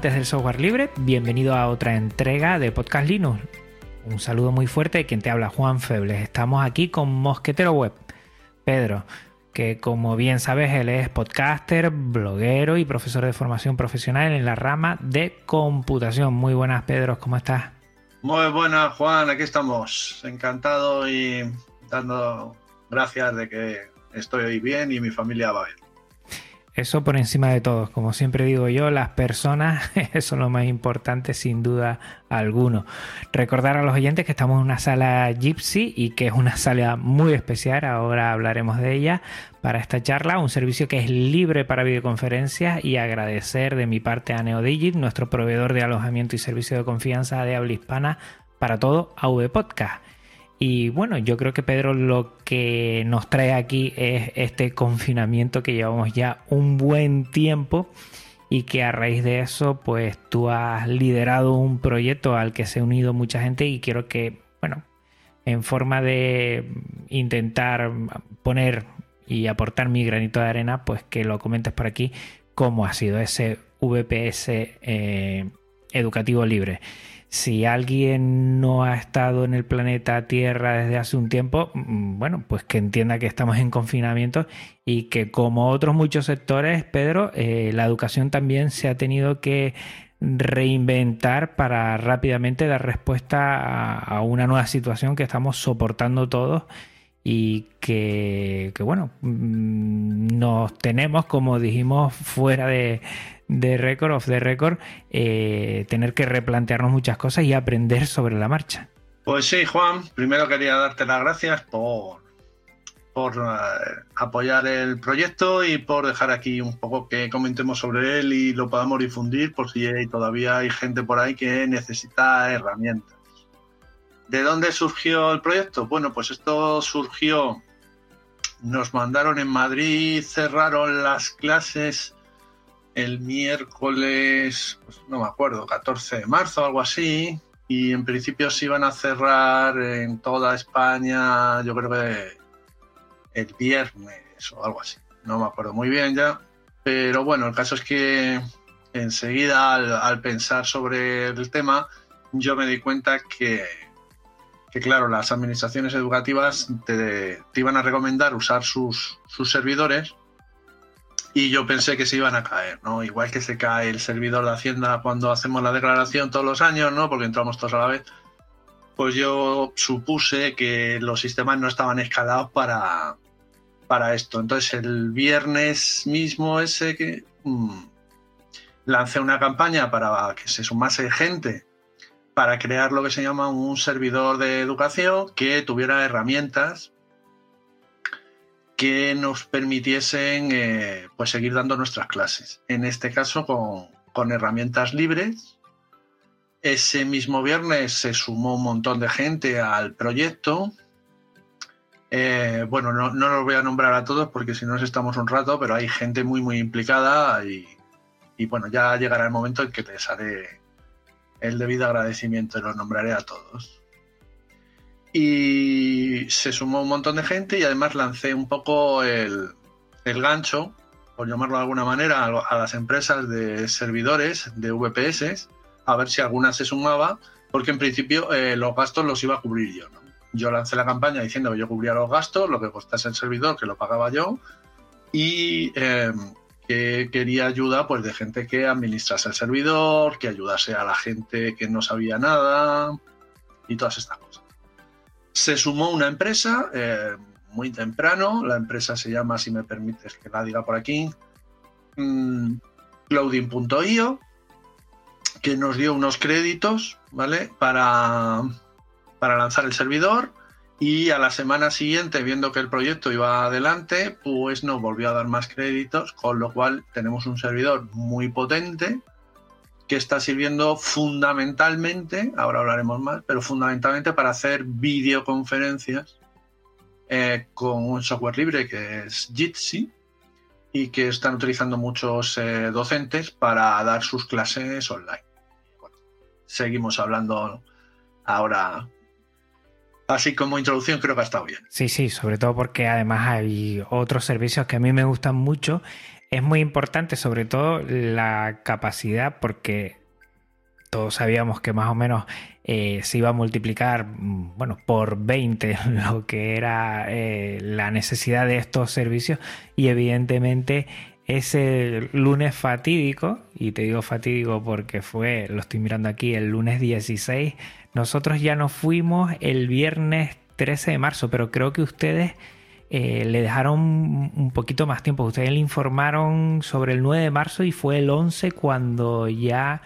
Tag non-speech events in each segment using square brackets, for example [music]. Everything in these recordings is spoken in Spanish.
Amantes del software libre, bienvenido a otra entrega de Podcast Linux. Un saludo muy fuerte de quien te habla, Juan Febles. Estamos aquí con Mosquetero Web. Pedro, que como bien sabes, él es podcaster, bloguero y profesor de formación profesional en la rama de computación. Muy buenas, Pedro, ¿cómo estás? Muy buenas, Juan, aquí estamos. Encantado y dando gracias de que estoy bien y mi familia va bien. Eso por encima de todo, como siempre digo yo, las personas [laughs] son lo más importante sin duda alguno. Recordar a los oyentes que estamos en una sala Gypsy y que es una sala muy especial, ahora hablaremos de ella para esta charla, un servicio que es libre para videoconferencias y agradecer de mi parte a NeoDigit, nuestro proveedor de alojamiento y servicio de confianza de habla hispana para todo AV Podcast. Y bueno, yo creo que Pedro lo que nos trae aquí es este confinamiento que llevamos ya un buen tiempo y que a raíz de eso pues tú has liderado un proyecto al que se ha unido mucha gente y quiero que, bueno, en forma de intentar poner y aportar mi granito de arena, pues que lo comentes por aquí cómo ha sido ese VPS eh, educativo libre. Si alguien no ha estado en el planeta Tierra desde hace un tiempo, mm, bueno, pues que entienda que estamos en confinamiento y que como otros muchos sectores, Pedro, eh, la educación también se ha tenido que reinventar para rápidamente dar respuesta a, a una nueva situación que estamos soportando todos y que, bueno, mm, nos tenemos, como dijimos, fuera de, récord, of the record, eh, tener que replantearnos muchas cosas y aprender sobre la marcha. Pues sí, Juan, primero quería darte las gracias por, por uh, apoyar el proyecto y por dejar aquí un poco que comentemos sobre él y lo podamos difundir por si todavía hay gente por ahí que necesita herramientas. ¿De dónde surgió el proyecto? Bueno, pues esto surgió, nos mandaron en Madrid, cerraron las clases el miércoles, pues no me acuerdo, 14 de marzo algo así, y en principio se iban a cerrar en toda España, yo creo que el viernes o algo así, no me acuerdo muy bien ya, pero bueno, el caso es que enseguida al, al pensar sobre el tema, yo me di cuenta que, que claro, las administraciones educativas te, te iban a recomendar usar sus, sus servidores y yo pensé que se iban a caer, ¿no? Igual que se cae el servidor de Hacienda cuando hacemos la declaración todos los años, ¿no? Porque entramos todos a la vez. Pues yo supuse que los sistemas no estaban escalados para, para esto. Entonces el viernes mismo ese que mmm, lancé una campaña para que se sumase gente para crear lo que se llama un servidor de educación que tuviera herramientas que nos permitiesen eh, pues seguir dando nuestras clases. En este caso con, con, herramientas libres. Ese mismo viernes se sumó un montón de gente al proyecto. Eh, bueno, no, no, los voy a nombrar a todos porque si no estamos un rato, pero hay gente muy muy implicada y, y bueno, ya llegará el momento en que les haré el debido agradecimiento y los nombraré a todos y se sumó un montón de gente y además lancé un poco el, el gancho, por llamarlo de alguna manera, a, las empresas de servidores de VPS, a ver si alguna se sumaba, porque en principio eh, los gastos los iba a cubrir yo. Yo lancé la campaña diciendo que yo cubría los gastos, lo que costase el servidor, que lo pagaba yo, y eh, que quería ayuda pues, de gente que administrase el servidor, que ayudase a la gente que no sabía nada y todas estas cosas se sumó una empresa eh, muy temprano, la empresa se llama, si me permites que la diga por aquí, mm, clouding.io, que nos dio unos créditos, ¿vale? Para, para lanzar el servidor. Y a la semana siguiente, viendo que el proyecto iba adelante, pues nos volvió a dar más créditos, con lo cual tenemos un servidor muy potente que está sirviendo fundamentalmente, ahora hablaremos más, pero fundamentalmente para hacer videoconferencias eh, con un software libre que es Jitsi y que están utilizando muchos eh, docentes para dar sus clases online. seguimos hablando ahora. Así como introducción creo que ha estado bien. Sí, sí, sobre todo porque además hay otros servicios que a mí me gustan mucho es muy importante, sobre todo la capacidad, porque todos sabíamos que más o menos eh, se iba a multiplicar, mm, bueno, por 20 [laughs] lo que era eh, la necesidad de estos servicios y evidentemente ese lunes fatídico, y te digo fatídico porque fue, lo estoy mirando aquí, el lunes 16, nosotros ya nos fuimos el viernes 13 de marzo, pero creo que ustedes eh, le dejaron un poquito más tiempo. Ustedes le informaron sobre el 9 de marzo y fue el 11 cuando ya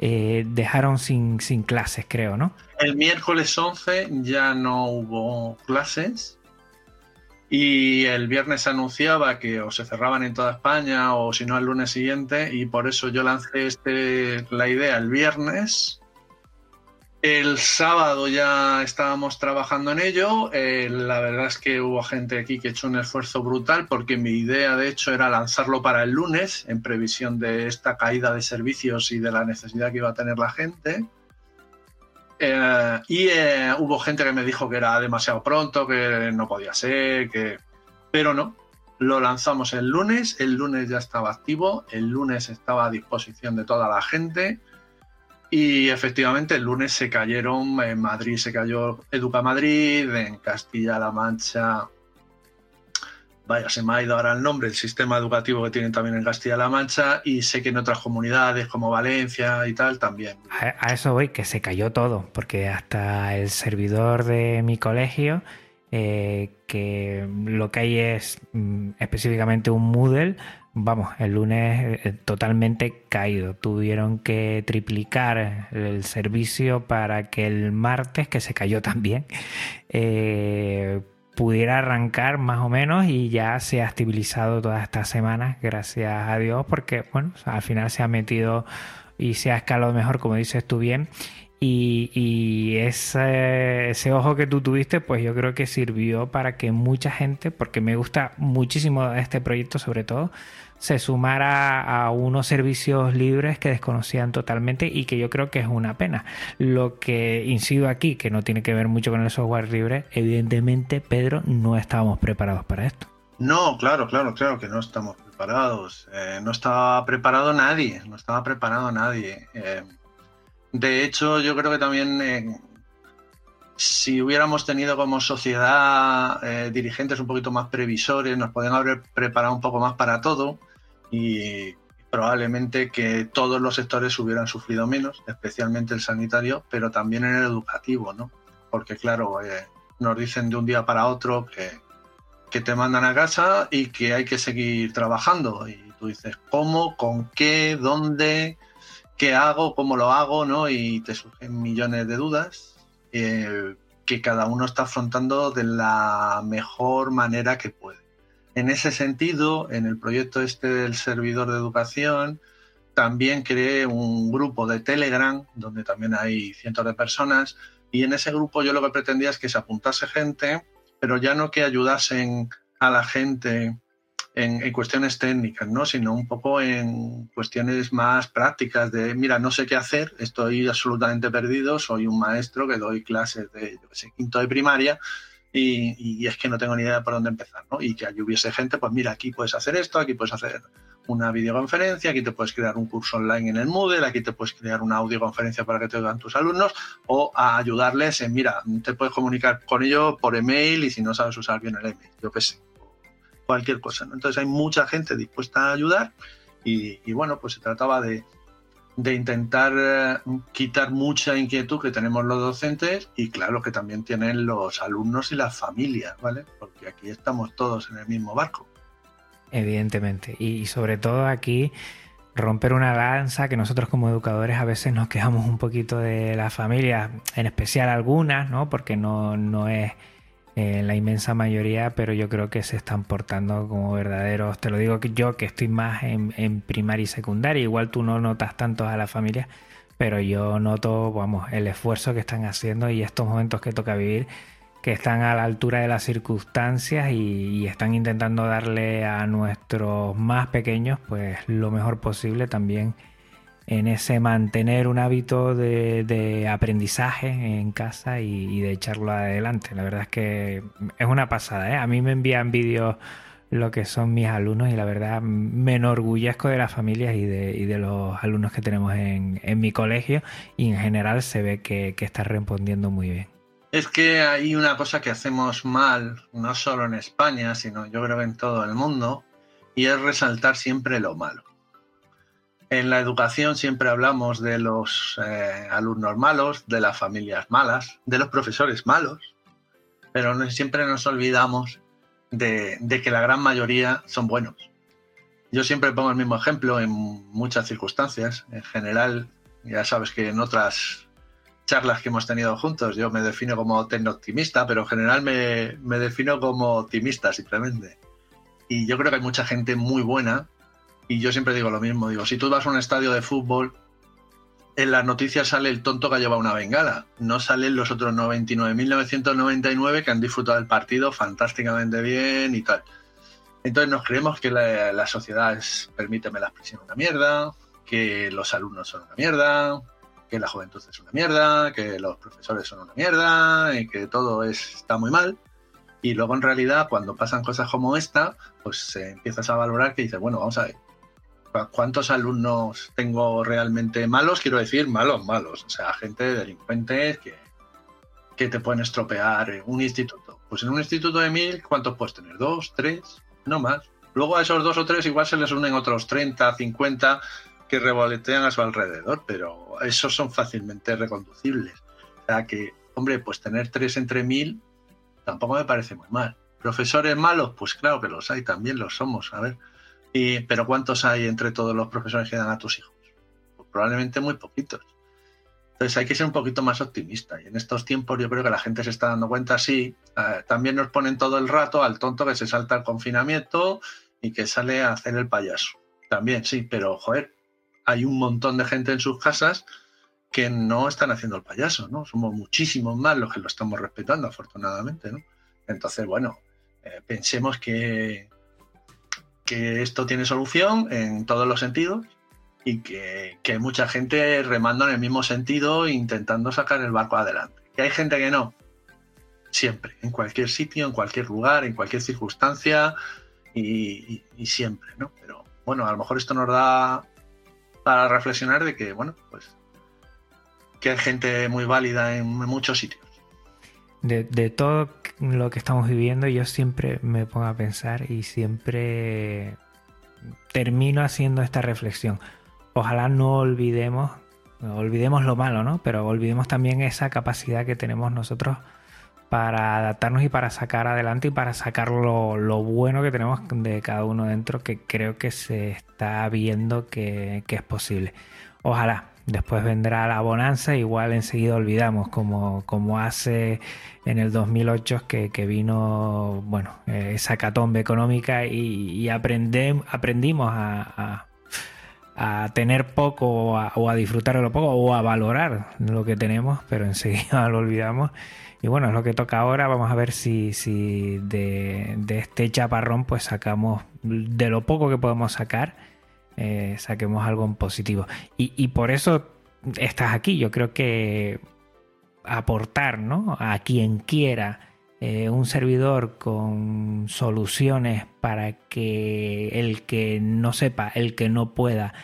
eh, dejaron sin, sin clases, creo, ¿no? El miércoles 11 ya no hubo clases y el viernes se anunciaba que o se cerraban en toda España o si no el lunes siguiente y por eso yo lancé este, la idea el viernes el sábado ya estábamos trabajando en ello. Eh, la verdad es que hubo gente aquí que hecho un esfuerzo brutal porque mi idea de hecho era lanzarlo para el lunes en previsión de esta caída de servicios y de la necesidad que iba a tener la gente. Eh, y eh, hubo gente que me dijo que era demasiado pronto, que no podía ser, que... pero no. Lo lanzamos el lunes, el lunes ya estaba activo, el lunes estaba a disposición de toda la gente y efectivamente el lunes se cayeron, en Madrid se cayó Educa Madrid, en Castilla-La Mancha, vaya, se me ha ido ahora el nombre, el sistema educativo que tienen también en Castilla-La Mancha y sé que en otras comunidades como Valencia y tal también. A, eso voy, que se cayó todo, porque hasta el servidor de mi colegio, eh, que lo que hay es mm, específicamente un Moodle, vamos, el lunes eh, totalmente caído. Tuvieron que triplicar el servicio para que el martes, que se cayó [laughs] también, eh, pudiera arrancar más o menos y ya se ha estabilizado todas estas semanas, gracias a Dios, porque bueno, al final se ha metido y se ha escalado mejor, como dices tú bien. Y, ese, ese, ojo que tú tuviste, pues yo creo que sirvió para que mucha gente, porque me gusta muchísimo este proyecto sobre todo, se sumara a unos servicios libres que desconocían totalmente y que yo creo que es una pena. Lo que incido aquí, que no tiene que ver mucho con el software libre, evidentemente, Pedro, no estábamos preparados para esto. No, claro, claro, claro que no estamos preparados. Eh, no estaba preparado nadie, no estaba preparado nadie. Eh, de hecho, yo creo que también eh, si hubiéramos tenido como sociedad eh, dirigentes un poquito más previsores, nos podrían haber preparado un poco más para todo y probablemente que todos los sectores hubieran sufrido menos, especialmente el sanitario, pero también en el educativo, ¿no? Porque claro, eh, nos dicen de un día para otro que, que te mandan a casa y que hay que seguir trabajando. Y tú dices, ¿cómo? ¿Con qué? ¿Dónde? ¿Qué hago? ¿Cómo lo hago? ¿no? Y te surgen millones de dudas eh, que cada uno está afrontando de la mejor manera que puede. En ese sentido, en el proyecto este del servidor de educación, también creé un grupo de Telegram, donde también hay cientos de personas, y en ese grupo yo lo que pretendía es que se apuntase gente, pero ya no que ayudasen a la gente en, cuestiones técnicas, ¿no? sino un poco en cuestiones más prácticas de, mira, no sé qué hacer, estoy absolutamente perdido, soy un maestro que doy clases de, yo sé, quinto de primaria y, es que no tengo ni idea por dónde empezar, ¿no? Y que hubiese gente, pues mira, aquí puedes hacer esto, aquí puedes hacer una videoconferencia, aquí te puedes crear un curso online en el Moodle, aquí te puedes crear una audioconferencia para que te oigan tus alumnos o a ayudarles en, mira, te puedes comunicar con ellos por email y si no sabes usar bien el email, yo qué sé cualquier cosa. Entonces hay mucha gente dispuesta a ayudar y, bueno, pues se trataba de, intentar eh, quitar mucha inquietud que tenemos los docentes y claro que también tienen los alumnos y las familias, ¿vale? Porque aquí estamos todos en el mismo barco. Evidentemente. Y sobre todo aquí romper una lanza que nosotros como educadores a veces nos quejamos un poquito de la familia, en especial algunas, ¿no? Porque no, no es eh, la inmensa mayoría, pero yo creo que se están portando como verdaderos. Te lo digo yo que estoy más en, en primaria y secundaria, igual tú no notas tanto a la familia, pero yo noto, vamos, el esfuerzo que están haciendo y estos momentos que toca vivir que están a la altura de las circunstancias y, están intentando darle a nuestros más pequeños pues lo mejor posible también en ese mantener un hábito de, aprendizaje en casa y, de echarlo adelante. La verdad es que es una pasada. ¿eh? A mí me envían vídeos lo que son mis alumnos y la verdad me enorgullezco de las familias y de, los alumnos que tenemos en, mi colegio y en general se ve que, que está respondiendo muy bien. Es que hay una cosa que hacemos mal, no solo en España, sino yo creo que en todo el mundo, y es resaltar siempre lo malo. En la educación siempre hablamos de los eh, alumnos malos, de las familias malas, de los profesores malos, pero siempre nos olvidamos de, que la gran mayoría son buenos. Yo siempre pongo el mismo ejemplo en muchas circunstancias. En general, ya sabes que en otras charlas que hemos tenido juntos. Yo me defino como optimista, pero en general me, me, defino como optimista simplemente. Y yo creo que hay mucha gente muy buena. Y yo siempre digo lo mismo. Digo, si tú vas a un estadio de fútbol, en las noticias sale el tonto que ha llevado una bengala. No salen los otros 99.999 que han disfrutado del partido fantásticamente bien y tal. Entonces nos creemos que la, sociedad es, permíteme la expresión, una mierda, que los alumnos son una mierda, que la juventud es una mierda, que los profesores son una mierda que todo está muy mal. Y luego en realidad cuando pasan cosas como esta, pues empiezas a valorar que dices, bueno, vamos a ver, ¿cuántos alumnos tengo realmente malos? Quiero decir, malos, malos. O sea, gente delincuente que, que te pueden estropear un instituto. Pues en un instituto de mil, ¿cuántos puedes tener? ¿Dos? ¿Tres? No más. Luego a esos dos o tres igual se les unen otros 30, 50 que revolotean a su alrededor, pero esos son fácilmente reconducibles. O sea que, hombre, pues tener tres entre mil tampoco me parece muy mal. ¿Profesores malos? Pues claro que los hay, también los somos, a ver. Pero ¿cuántos hay entre todos los profesores que dan a tus hijos? Pues probablemente muy poquitos. Entonces hay que ser un poquito más optimista. Y en estos tiempos yo creo que la gente se está dando cuenta, sí. Eh, también nos ponen todo el rato al tonto que se salta al confinamiento y que sale a hacer el payaso. También, sí, pero joder, hay un montón de gente en sus casas que no están haciendo el payaso, ¿no? Somos muchísimos más los que lo estamos respetando, afortunadamente, ¿no? Entonces, bueno, eh, pensemos que, que esto tiene solución en todos los sentidos y que, que, mucha gente remando en el mismo sentido intentando sacar el barco adelante. Que hay gente que no, siempre, en cualquier sitio, en cualquier lugar, en cualquier circunstancia y, y siempre, ¿no? Pero bueno, a lo mejor esto nos da para reflexionar de que, bueno, pues que hay gente muy válida en muchos sitios. De, todo lo que estamos viviendo, yo siempre me pongo a pensar y siempre termino haciendo esta reflexión. Ojalá no olvidemos, olvidemos lo malo, ¿no? Pero olvidemos también esa capacidad que tenemos nosotros para adaptarnos y para sacar adelante y para sacar lo, bueno que tenemos de cada uno dentro, que creo que se está viendo que, es posible. Ojalá. Después vendrá la bonanza, igual enseguida olvidamos, como, como hace en el 2008 que, que vino bueno, esa catombe económica y, aprendimos a, a, tener poco o a, disfrutar de lo poco o a valorar lo que tenemos, pero enseguida [laughs] lo olvidamos y bueno, es lo que toca ahora. Vamos a ver si, si de, este chaparrón pues sacamos de lo poco que podemos sacar, eh, saquemos algo en positivo. Y, por eso estás aquí. Yo creo que aportar ¿no? a quien quiera eh, un servidor con soluciones para que el que no sepa, el que no pueda,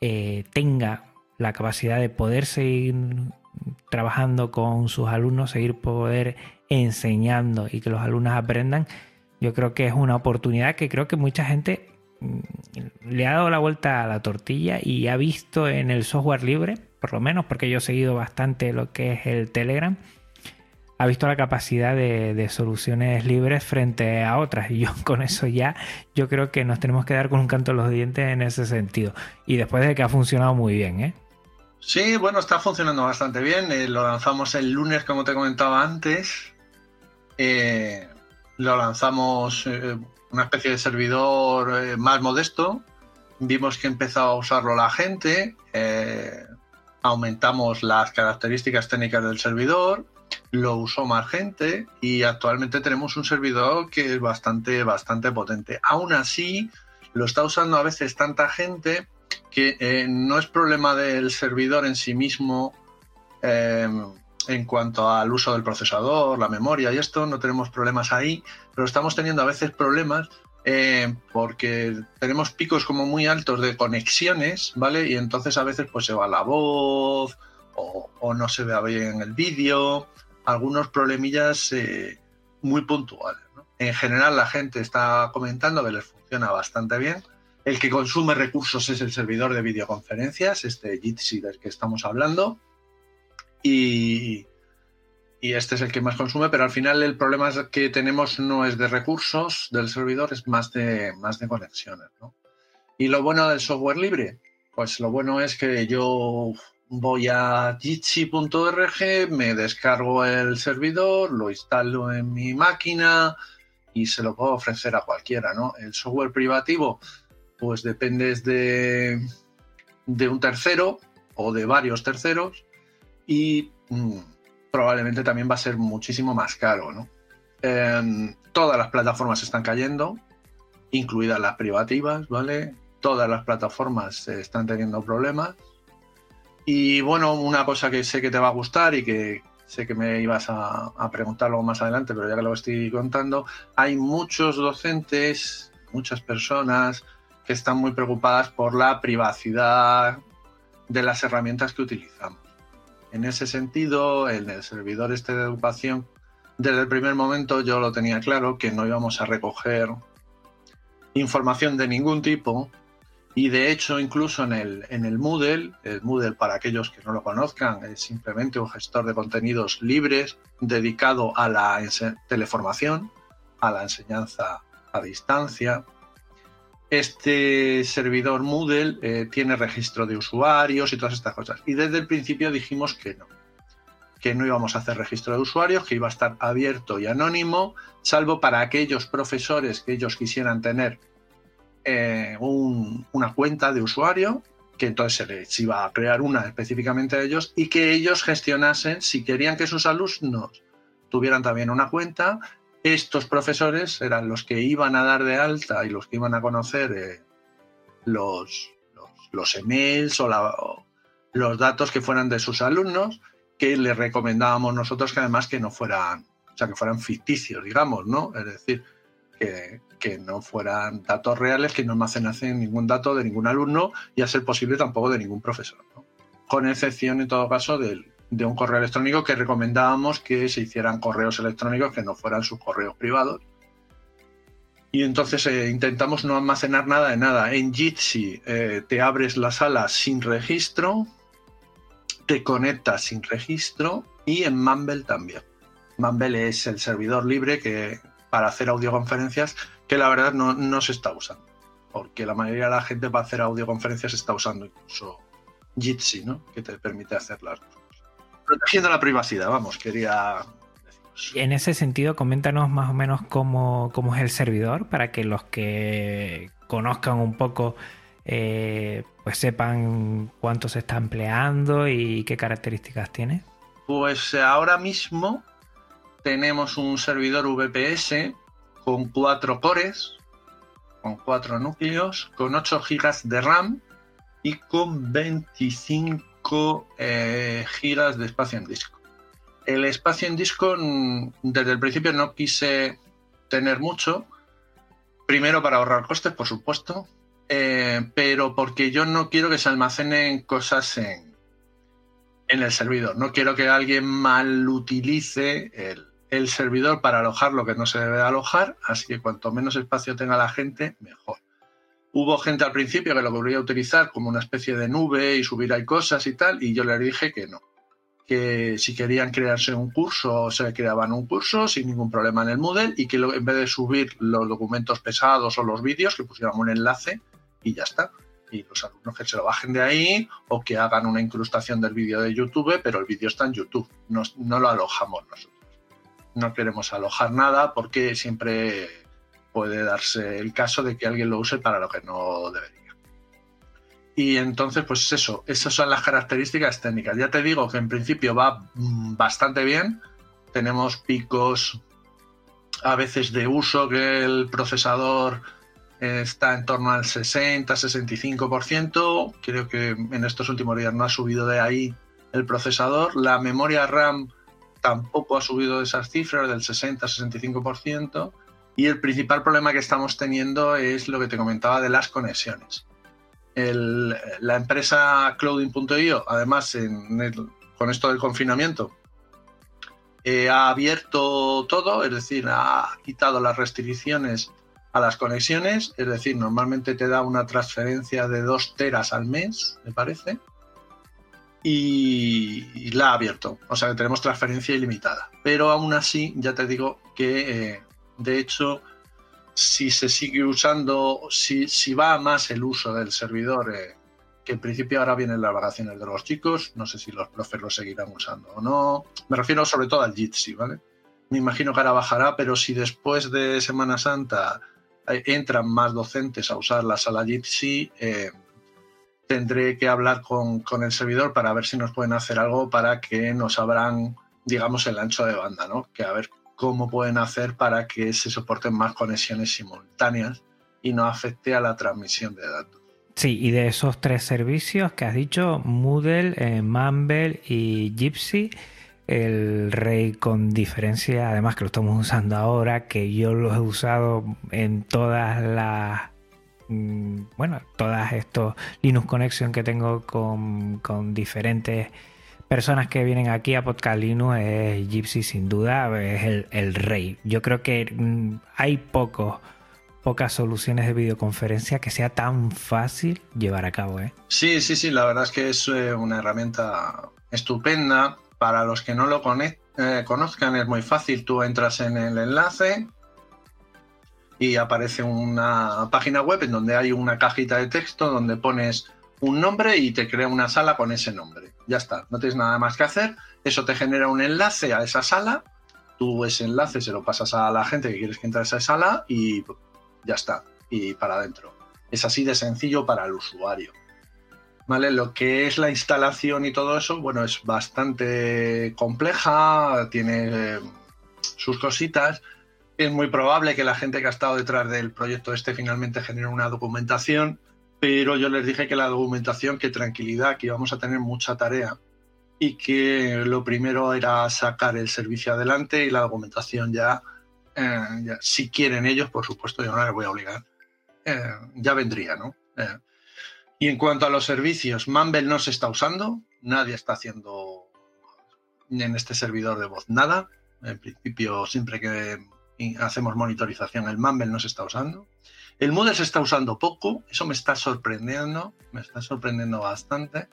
eh, tenga la capacidad de poder seguir trabajando con sus alumnos, seguir poder enseñando y que los alumnos aprendan, yo creo que es una oportunidad que creo que mucha gente le ha dado la vuelta a la tortilla y ha visto en el software libre, por lo menos porque yo he seguido bastante lo que es el Telegram, ha visto la capacidad de, soluciones libres frente a otras. Y yo [laughs] con eso ya, yo creo que nos tenemos que dar con un canto en los dientes en ese sentido. Y después de que ha funcionado muy bien, ¿eh? Sí, bueno, está funcionando bastante bien. Eh, lo lanzamos el lunes, como te comentaba antes. Eh, lo lanzamos eh, una especie de servidor más modesto. Vimos que empezaba a usarlo la gente. aumentamos las características técnicas del servidor lo usó más gente y actualmente tenemos un servidor que es bastante, bastante potente. Aún así, lo está usando a veces tanta gente que eh, no es problema del servidor en sí mismo en cuanto al uso del procesador, la memoria y esto, no tenemos problemas ahí, pero estamos teniendo a veces problemas eh, porque tenemos picos como muy altos de conexiones, ¿vale? Y entonces a veces pues se va la voz o, no se ve bien el vídeo, algunos problemillas eh, muy puntuales. En general la gente está comentando que les funciona bastante bien. El que consume recursos es el servidor de videoconferencias, este Jitsi del que estamos hablando. Y, este es el que más consume, pero al final el problema que tenemos no es de recursos del servidor, es más de, más de conexiones. Y lo bueno del software libre, pues lo bueno es que yo voy a jitsi.org, me descargo el servidor, lo instalo en mi máquina y se lo puedo ofrecer a cualquiera, ¿no? El software privativo, pues depende de, de un tercero o de varios terceros y mm, probablemente también va a ser muchísimo más caro, ¿no? Em, todas las plataformas están cayendo, incluidas las privativas, ¿vale? Todas las plataformas están teniendo problemas y bueno, una cosa que sé que te va a gustar y que sé que me ibas a, preguntar luego más adelante, pero ya que lo estoy contando, hay muchos docentes, muchas personas que están muy preocupadas por la privacidad de las herramientas que utilizamos. En ese sentido, en el servidor este de educación, desde el primer momento yo lo tenía claro que no íbamos a recoger información de ningún tipo y de hecho, incluso en el, en el Moodle, el Moodle para aquellos que no lo conozcan, es simplemente un gestor de contenidos libres dedicado a la teleformación, a la enseñanza a distancia. Este servidor Moodle eh, tiene registro de usuarios y todas estas cosas. Y desde el principio dijimos que no, que no íbamos a hacer registro de usuarios, que iba a estar abierto y anónimo, salvo para aquellos profesores que ellos quisieran tener eh, una cuenta de usuario, que entonces se les iba a crear una específicamente a ellos y que ellos gestionasen, si querían que sus alumnos tuvieran también una cuenta, estos profesores eran los que iban a dar de alta y los que iban a conocer eh, los, los, emails o, los datos que fueran de sus alumnos, que les recomendábamos nosotros que además que no fueran, o sea, que fueran ficticios, digamos, ¿no? Es decir, que, que no fueran datos reales, que no almacenasen ningún dato de ningún alumno y a ser posible tampoco de ningún profesor. Con excepción, en todo caso, de, un correo electrónico que recomendábamos que se hicieran correos electrónicos que no fueran sus correos privados. Y entonces eh, intentamos no almacenar nada de nada. En Jitsi eh, te abres la sala sin registro, te conectas sin registro y en Mumble también. Mumble es el servidor libre que para hacer audioconferencias que la verdad no, se está usando. Porque la mayoría de la gente para hacer audioconferencias está usando incluso Jitsi, ¿no? Que te permite hacerlas. Protegiendo la privacidad, vamos, quería En ese sentido, coméntanos más o menos cómo, es el servidor para que los que conozcan un poco eh, pues sepan cuánto se está empleando y qué características tiene. Pues ahora mismo tenemos un servidor VPS con cuatro cores, con cuatro núcleos, con 8 GB de RAM y con 25 eh, GB de espacio en disco. El espacio en disco, mm, desde el principio no quise tener mucho, primero para ahorrar costes, por supuesto, eh, pero porque yo no quiero que se almacenen cosas en, en el servidor. No quiero que alguien mal utilice el, el servidor para alojar lo que no se debe alojar, así que cuanto menos espacio tenga la gente, mejor. Hubo gente al principio que lo quería utilizar como una especie de nube y subir ahí cosas y tal, y yo le dije que no, que si querían crearse un curso, se creaban un curso sin ningún problema en el Moodle y que en vez de subir los documentos pesados o los vídeos, que pusieran un enlace y ya está. Y los alumnos que se lo bajen de ahí o que hagan una incrustación del vídeo de YouTube, pero el vídeo está en YouTube, no, no lo alojamos nosotros. No queremos alojar nada porque siempre puede darse el caso de que alguien lo use para lo que no debería. Y entonces, pues eso, esas son las características técnicas. Ya te digo que en principio va mm, bastante bien. Tenemos picos a veces de uso que el procesador está en torno al 60-65%. Creo que en estos últimos días no ha subido de ahí el procesador. La memoria RAM tampoco ha subido de esas cifras del 60-65%. Y el principal problema que estamos teniendo es lo que te comentaba de las conexiones la empresa Clouding.io, además, con esto del confinamiento, eh, ha abierto todo, es decir, ha quitado las restricciones a las conexiones, es decir, normalmente te da una transferencia de 2 teras al mes, me parece, y, la ha abierto, o sea que tenemos transferencia ilimitada. Pero aún así, ya te digo que, eh, de hecho, si se sigue usando, si, si va más el uso del servidor, eh, que en principio ahora vienen las vacaciones de los chicos, no sé si los profes lo seguirán usando o no. Me refiero sobre todo al Jitsi, ¿vale? Me imagino que ahora bajará, pero si después de Semana Santa eh, entran más docentes a usar la sala Jitsi, eh, tendré que hablar con, con, el servidor para ver si nos pueden hacer algo para que nos abran, digamos, el ancho de banda, ¿no? Que a ver cómo pueden hacer para que se soporten más conexiones simultáneas y no afecte a la transmisión de datos. Sí, y de esos tres servicios que has dicho, Moodle, eh, y Gypsy, el rey con diferencia, además que lo estamos usando ahora, que yo lo he usado en todas las mm, bueno, todas estos Linux Connection que tengo con, con diferentes personas que vienen aquí a Podcast es Gypsy sin duda, es el, rey. Yo creo que mm, hay pocas soluciones de videoconferencia que sea tan fácil llevar a cabo. ¿eh? Sí, sí, sí, la verdad es que es eh, una herramienta estupenda. Para los que no lo eh, conozcan es muy fácil, tú entras en el enlace y aparece una página web en donde hay una cajita de texto donde pones un nombre y te crea una sala con ese nombre. Ya está, no tienes nada más que hacer. Eso te genera un enlace a esa sala. Tú ese enlace se lo pasas a la gente que quieres que entre a esa sala y ya está. Y para adentro. Es así de sencillo para el usuario. ¿Vale? Lo que es la instalación y todo eso, bueno, es bastante compleja, tiene sus cositas. Es muy probable que la gente que ha estado detrás del proyecto este finalmente genere una documentación pero yo les dije que la documentación, que tranquilidad, que íbamos a tener mucha tarea y que lo primero era sacar el servicio adelante y la documentación ya, eh, si quieren ellos, por supuesto, yo no les voy a obligar, eh, ya vendría, ¿no? Eh, y en cuanto a los servicios, Mumble no se está usando, nadie está haciendo en este servidor de voz nada. En principio, siempre que hacemos monitorización, el Mumble no se está usando. El Moodle se está usando poco, eso me está sorprendiendo, me está sorprendiendo bastante,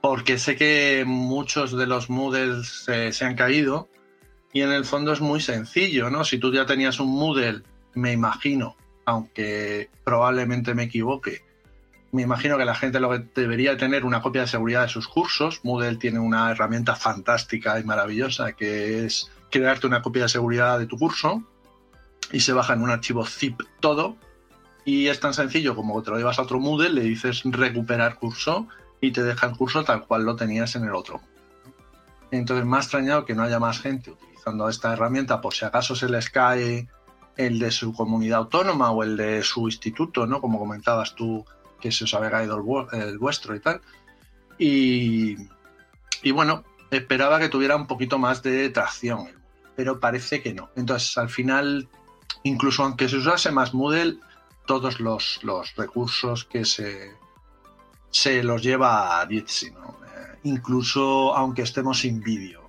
porque sé que muchos de los Moodles se han caído y en el fondo es muy sencillo, ¿no? Si tú ya tenías un Moodle, me imagino, aunque probablemente me equivoque, me imagino que la gente lo que debería tener una copia de seguridad de sus cursos. Moodle tiene una herramienta fantástica y maravillosa que es crearte una copia de seguridad de tu curso y se baja en un archivo zip todo y es tan sencillo como te lo llevas a otro Moodle, le dices recuperar curso y te deja el curso tal cual lo tenías en el otro. Entonces me ha extrañado que no haya más gente utilizando esta herramienta por si acaso se les cae el de su comunidad autónoma o el de su instituto, ¿no? Como comentabas tú, que se os había caído el, vuestro y tal. Y, y, bueno, esperaba que tuviera un poquito más de tracción, pero parece que no. Entonces, al final, incluso aunque se usase más Moodle, todos los, recursos que se, se los lleva a Jitsi, eh, incluso aunque estemos sin vídeo.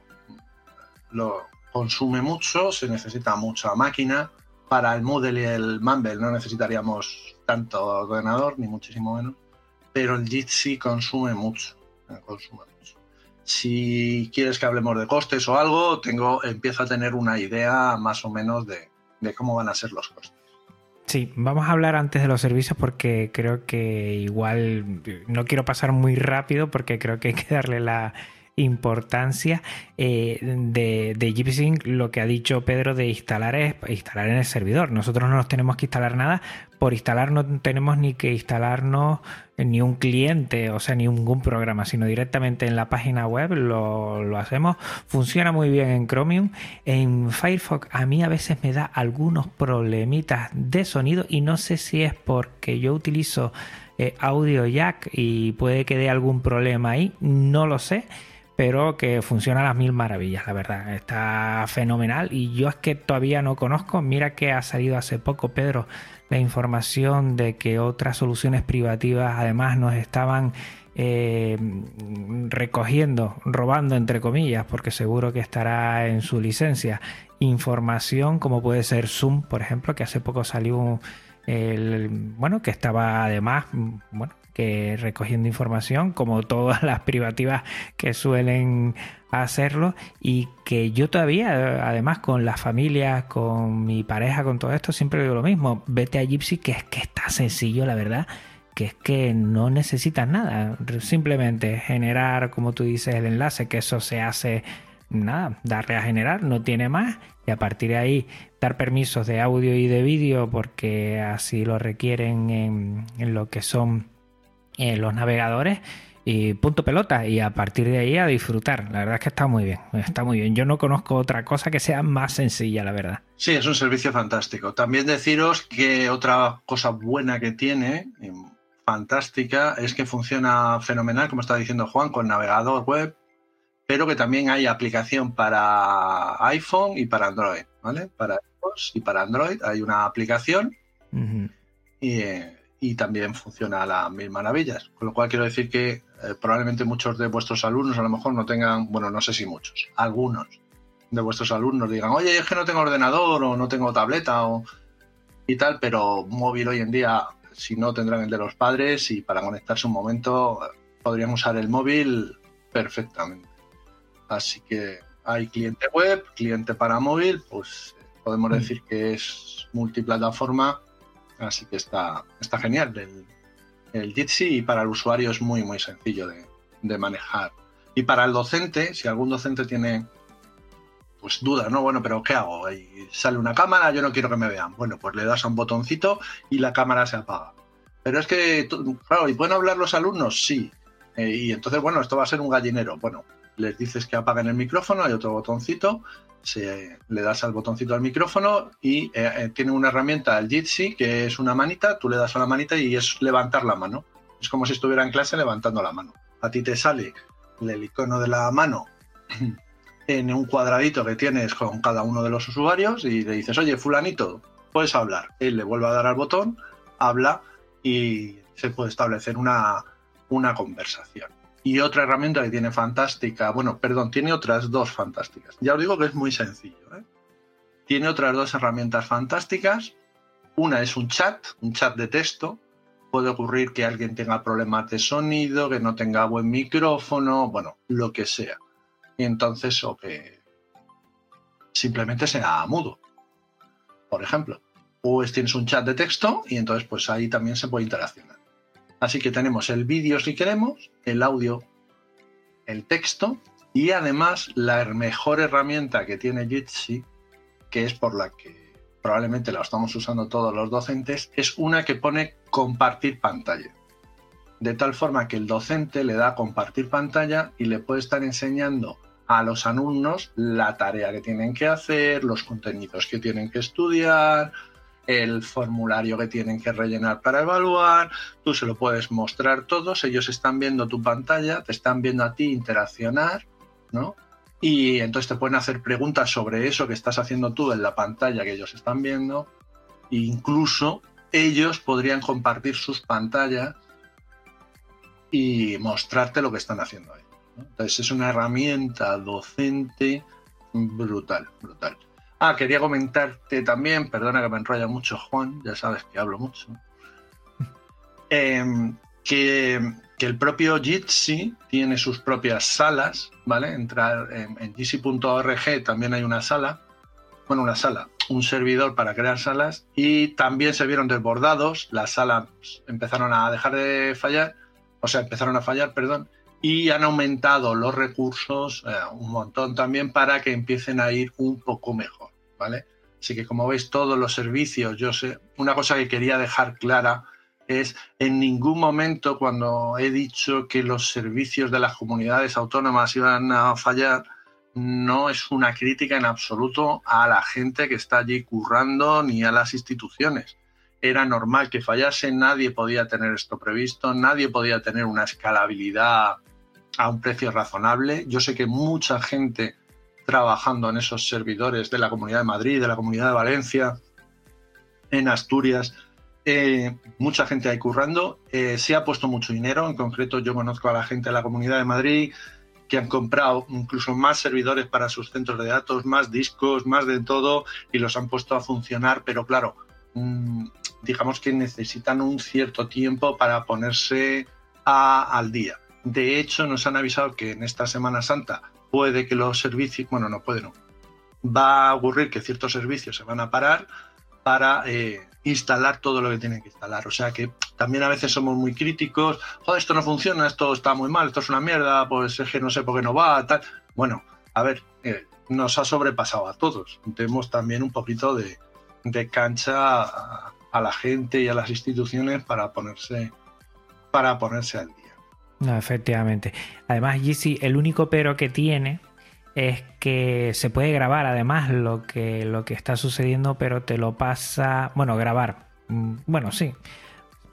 Lo consume mucho, se necesita mucha máquina. Para el Moodle y el Mumble no necesitaríamos tanto ordenador, ni muchísimo menos, pero el Jitsi consume mucho, eh, consume mucho. si quieres que hablemos de costes o algo, tengo, empiezo a tener una idea más o menos de, de cómo van a ser los costes. Sí, vamos a hablar antes de los servicios porque creo que igual no quiero pasar muy rápido porque creo que hay que darle la importancia eh, de, de lo que ha dicho Pedro de instalar es instalar en el servidor. Nosotros no nos tenemos que instalar nada. Por instalar no tenemos ni que instalarnos ni un cliente, o sea, ni ningún programa, sino directamente en la página web lo, lo hacemos. Funciona muy bien en Chromium. En Firefox a mí a veces me da algunos problemitas de sonido y no sé si es porque yo utilizo eh, audio jack y puede que dé algún problema ahí, no lo sé pero que funciona a las mil maravillas, la verdad. Está fenomenal y yo es que todavía no conozco. Mira que ha salido hace poco, Pedro, la información de que otras soluciones privativas además nos estaban eh, recogiendo, robando entre comillas, porque seguro que estará en su licencia, información como puede ser Zoom, por ejemplo, que hace poco salió el, bueno, que estaba además, bueno, recogiendo información, como todas las privativas que suelen hacerlo, y que yo todavía, además con las familias, con mi pareja, con todo esto, siempre digo lo mismo, vete a Gypsy, que es que está sencillo, la verdad, que es que no necesitas nada, simplemente generar, como tú dices, el enlace, que eso se hace nada, darle a generar, no tiene más, y a partir de ahí dar permisos de audio y de vídeo porque así lo requieren en lo que son los navegadores y punto pelota y a partir de ahí a disfrutar. La verdad es que está muy bien, está muy bien. Yo no conozco otra cosa que sea más sencilla, la verdad. Sí, es un servicio fantástico. También deciros que otra cosa buena que tiene, fantástica, es que funciona fenomenal, como está diciendo Juan, con navegador web, pero que también hay aplicación para iPhone y para Android, ¿vale? Para iOS y para Android hay una aplicación y eh, y también funciona a las mil maravillas. Con lo cual quiero decir que eh, probablemente muchos de vuestros alumnos a lo mejor no tengan, bueno, no sé si muchos, algunos de vuestros alumnos digan, oye, es que no tengo ordenador o no tengo tableta o y tal, pero móvil hoy en día, si no, tendrán el de los padres y para conectarse un momento podrían usar el móvil perfectamente. Así que hay cliente web, cliente para móvil, pues podemos mm. decir que es multiplataforma Así que está, está genial el, el Jitsi y para el usuario es muy, muy sencillo de, manejar. Y para el docente, si algún docente tiene pues duda, ¿no? Bueno, pero ¿qué hago? Sale una cámara, yo no quiero que me vean. Bueno, pues le das a un botoncito y la cámara se apaga. Pero es que, claro, ¿y pueden hablar los alumnos? Sí. Eh, y entonces, bueno, esto va a ser un gallinero. Bueno, les dices que apaguen el micrófono, hay otro botoncito, se, le das al botoncito al micrófono y eh, eh, tiene una herramienta, el Jitsi, que es una manita, tú le das a la manita y es levantar la mano. Es como si estuviera en clase levantando la mano. A ti te sale el icono de la mano [clears throat] en un cuadradito que tienes con cada uno de los usuarios y le dices, oye, fulanito, puedes hablar. Él le vuelve a dar al botón, habla y se puede establecer una, una conversación. Y otra herramienta que tiene fantástica, bueno, perdón, tiene otras dos fantásticas. Ya os digo que es muy sencillo. ¿eh? Tiene otras dos herramientas fantásticas. Una es un chat, un chat de texto. Puede ocurrir que alguien tenga problemas de sonido, que no tenga buen micrófono, bueno, lo que sea. Y entonces, o que simplemente sea mudo, por ejemplo. O tienes un chat de texto y entonces pues ahí también se puede interaccionar. Así que tenemos el vídeo si queremos, el audio, el texto y además la mejor herramienta que tiene Jitsi, que es por la que probablemente la estamos usando todos los docentes, es una que pone compartir pantalla. De tal forma que el docente le da compartir pantalla y le puede estar enseñando a los alumnos la tarea que tienen que hacer, los contenidos que tienen que estudiar, el formulario que tienen que rellenar para evaluar, tú se lo puedes mostrar todos, ellos están viendo tu pantalla, te están viendo a ti interaccionar, ¿no? Y entonces te pueden hacer preguntas sobre eso que estás haciendo tú en la pantalla que ellos están viendo. E incluso ellos podrían compartir sus pantallas y mostrarte lo que están haciendo ahí. Entonces es una herramienta docente brutal, brutal. Ah, quería comentarte también, perdona que me enrolla mucho Juan, ya sabes que hablo mucho. [laughs] Em, que, el propio Jitsi tiene sus propias salas, ¿vale? Entrar en, en jitsi.org también hay una sala, bueno, una sala, un servidor para crear salas y también se vieron desbordados, las salas empezaron a dejar de fallar, o sea, empezaron a fallar, perdón, y han aumentado los recursos eh, un montón también para que empiecen a ir un poco mejor, ¿vale? Así que como veis todos los servicios, yo sé, una cosa que quería dejar clara es en ningún momento cuando he dicho que los servicios de las comunidades autónomas iban a fallar, no es una crítica en absoluto a la gente que está allí currando ni a las instituciones. Era normal que fallase, nadie podía tener esto previsto, nadie podía tener una escalabilidad a un precio razonable. Yo sé que mucha gente trabajando en esos servidores de la Comunidad de Madrid, de la Comunidad de Valencia, en Asturias, eh, mucha gente ahí currando. Eh, se ha puesto mucho dinero, en concreto yo conozco a la gente de la Comunidad de Madrid que han comprado incluso más servidores para sus centros de datos, más discos, más de todo, y los han puesto a funcionar, pero claro, mm, digamos que necesitan un cierto tiempo para ponerse al día. De hecho, nos han avisado que en esta Semana Santa puede que los servicios, bueno, no puede, no, va a ocurrir que ciertos servicios se van a parar para eh, instalar todo lo que tienen que instalar. O sea que también a veces somos muy críticos, esto no funciona, esto está muy mal, esto es una mierda, pues es que no sé por qué no va, tal. Bueno, a ver, eh, nos ha sobrepasado a todos. Tenemos también un poquito de, cancha a, a, la gente y a las instituciones para ponerse, para ponerse al día. No, efectivamente. Además, Yeezy, el único pero que tiene es que se puede grabar además lo que, lo que está sucediendo, pero te lo pasa, bueno, grabar, mm, bueno, sí,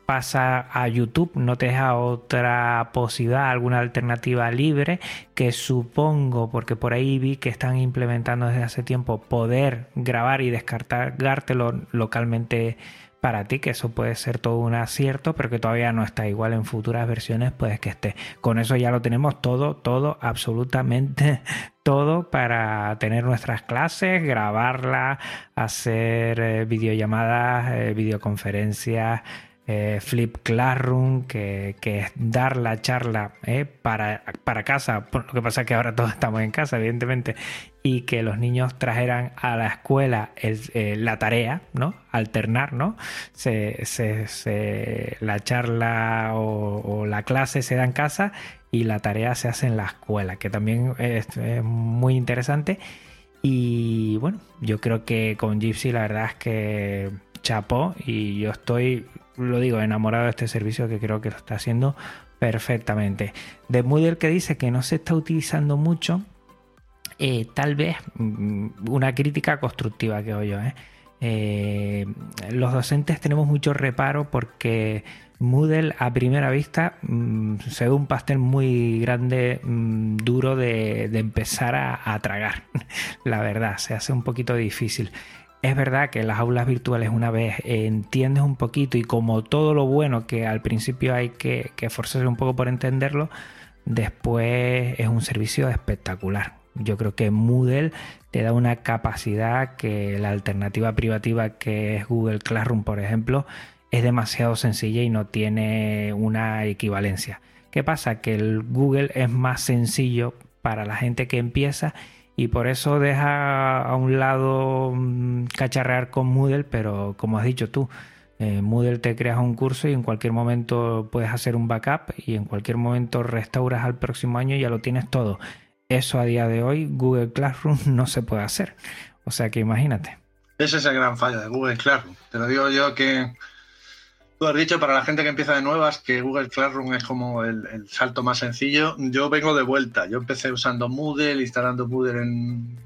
pasa a YouTube, no te deja otra posibilidad, alguna alternativa libre, que supongo, porque por ahí vi que están implementando desde hace tiempo poder grabar y descartártelo localmente para ti, que eso puede ser todo un acierto, pero que todavía no está igual en futuras versiones, puedes que esté. Con eso ya lo tenemos todo, todo, absolutamente [laughs] todo para tener nuestras clases, grabarlas, hacer eh, videollamadas, eh, videoconferencias, eh, Flip Classroom, que, es dar la charla para, para casa. Lo que pasa es que ahora todos estamos en casa, evidentemente, y que los niños trajeran a la escuela eh, la tarea, ¿no? Alternar, ¿no? La charla o, la clase se da en casa y la tarea se hace en la escuela, que también es, muy interesante. Y bueno, yo creo que con Gypsy la verdad es que chapó y yo estoy, lo digo, enamorado de este servicio que creo que lo está haciendo perfectamente. De Moodle que dice que no se está utilizando mucho, eh, tal vez mm, una crítica constructiva que oyo. ¿eh? ¿eh? los docentes tenemos mucho reparo porque Moodle a primera vista mm, se ve un pastel muy grande, mm, duro de, empezar a, tragar. [laughs] La verdad, se hace un poquito difícil. Es verdad que las aulas virtuales una vez entiendes un poquito y como todo lo bueno que al principio hay que esforzarse un poco por entenderlo, después es un servicio espectacular. Yo creo que Moodle te da una capacidad que la alternativa privativa que es Google Classroom, por ejemplo, es demasiado sencilla y no tiene una equivalencia. ¿Qué pasa? Que el Google es más sencillo para la gente que empieza y por eso deja a un lado mm, cacharrear con Moodle, pero como has dicho tú, en Moodle te creas un curso y en cualquier momento puedes hacer un backup y en cualquier momento restauras al próximo año y ya lo tienes todo. Eso a día de hoy Google Classroom no se puede hacer. O sea que imagínate. Ese es el gran fallo de Google Classroom. Te lo digo yo que tú has dicho para la gente que empieza de nuevas que Google Classroom es como el, salto más sencillo. Yo vengo de vuelta. Yo empecé usando Moodle, instalando Moodle en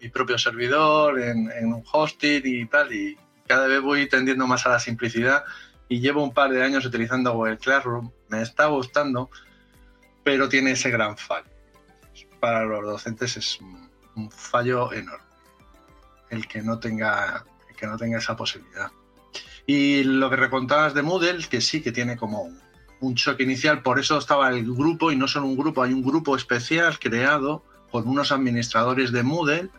mi propio servidor, en, en un hosting y tal. Y cada vez voy tendiendo más a la simplicidad. Y llevo un par de años utilizando Google Classroom. Me está gustando, pero tiene ese gran fallo para los docentes es un, fallo enorme el que no tenga que no tenga esa posibilidad. Y lo que recontabas de Moodle, que sí que tiene como un, choque inicial, por eso estaba el grupo, y no solo un grupo, hay un grupo especial creado con unos administradores de Moodle,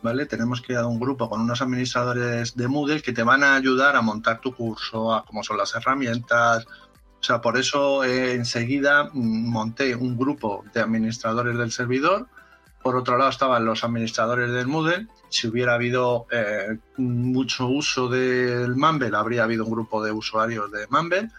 ¿vale? Tenemos creado un grupo con unos administradores de Moodle que te van a ayudar a montar tu curso, a cómo son las herramientas, O sea, por eso eh, enseguida mm, monté un grupo de administradores del servidor. Por otro lado estaban los administradores del Moodle. Si hubiera habido eh, mucho uso del Mumble, habría habido un grupo de usuarios de Mumble,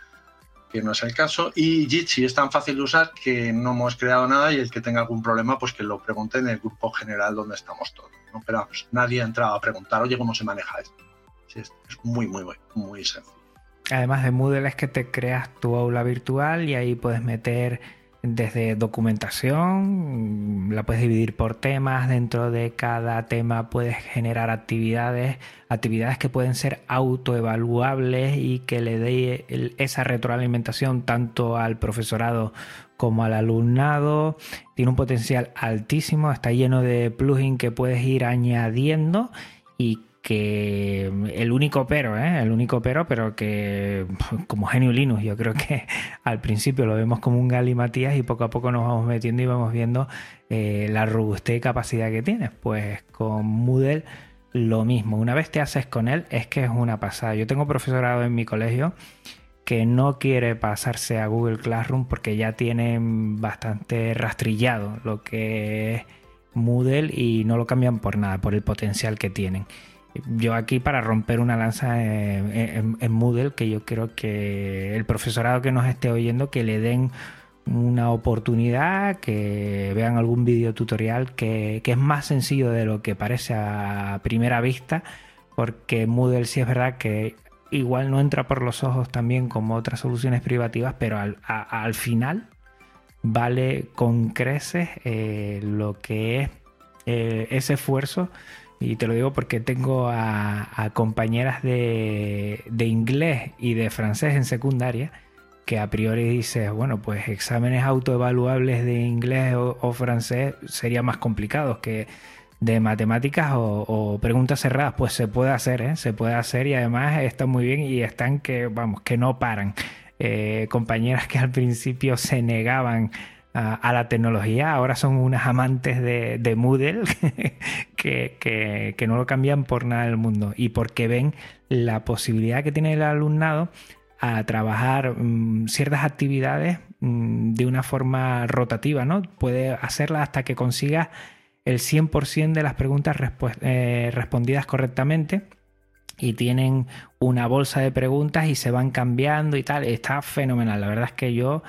que no es el caso. Y Jitsi es tan fácil de usar que no hemos creado nada y el que tenga algún problema, pues que lo pregunte en el grupo general donde estamos todos. ¿no? Pero nadie ha entrado a preguntar, oye, ¿cómo se maneja esto? Sí, es muy, muy, muy, muy sencillo. Además de Moodle es que te creas tu aula virtual y ahí puedes meter desde documentación, la puedes dividir por temas, dentro de cada tema puedes generar actividades, actividades que pueden ser autoevaluables y que le dé esa retroalimentación tanto al profesorado como al alumnado. Tiene un potencial altísimo, está lleno de plugins que puedes ir añadiendo y que el único pero, ¿eh? el único pero, pero que [laughs] como genio Linux, yo creo que [laughs] al principio lo vemos como un galimatías y poco a poco nos vamos metiendo y vamos viendo eh, la robustez y capacidad que tiene. Pues con Moodle lo mismo, una vez te haces con él es que es una pasada. Yo tengo profesorado en mi colegio que no quiere pasarse a Google Classroom porque ya tienen bastante rastrillado lo que es Moodle y no lo cambian por nada, por el potencial que tienen yo aquí para romper una lanza en, Moodle, que yo creo que el profesorado que nos esté oyendo, que le den una oportunidad, que vean algún video tutorial que, es más sencillo de lo que parece a primera vista, porque Moodle sí es verdad que igual no entra por los ojos también como otras soluciones privativas, pero al, final vale con creces eh, lo que es eh, ese esfuerzo y te lo digo porque tengo a, compañeras de, inglés y de francés en secundaria que a priori dices, bueno, pues exámenes autoevaluables de inglés o, francés serían más complicados que de matemáticas o, preguntas cerradas. Pues se puede hacer, ¿eh? se puede hacer y además está muy bien y están que, vamos, que no paran. Eh, compañeras que al principio se negaban a, la tecnología, ahora son unas amantes de, Moodle [laughs] que, no lo cambian por nada del mundo y porque ven la posibilidad que tiene el alumnado a trabajar mm, ciertas actividades mm, de una forma rotativa, ¿no? Puede hacerlas hasta que consiga el 100% de las preguntas eh, respondidas correctamente y tienen una bolsa de preguntas y se van cambiando y tal. Está fenomenal. La verdad es que yo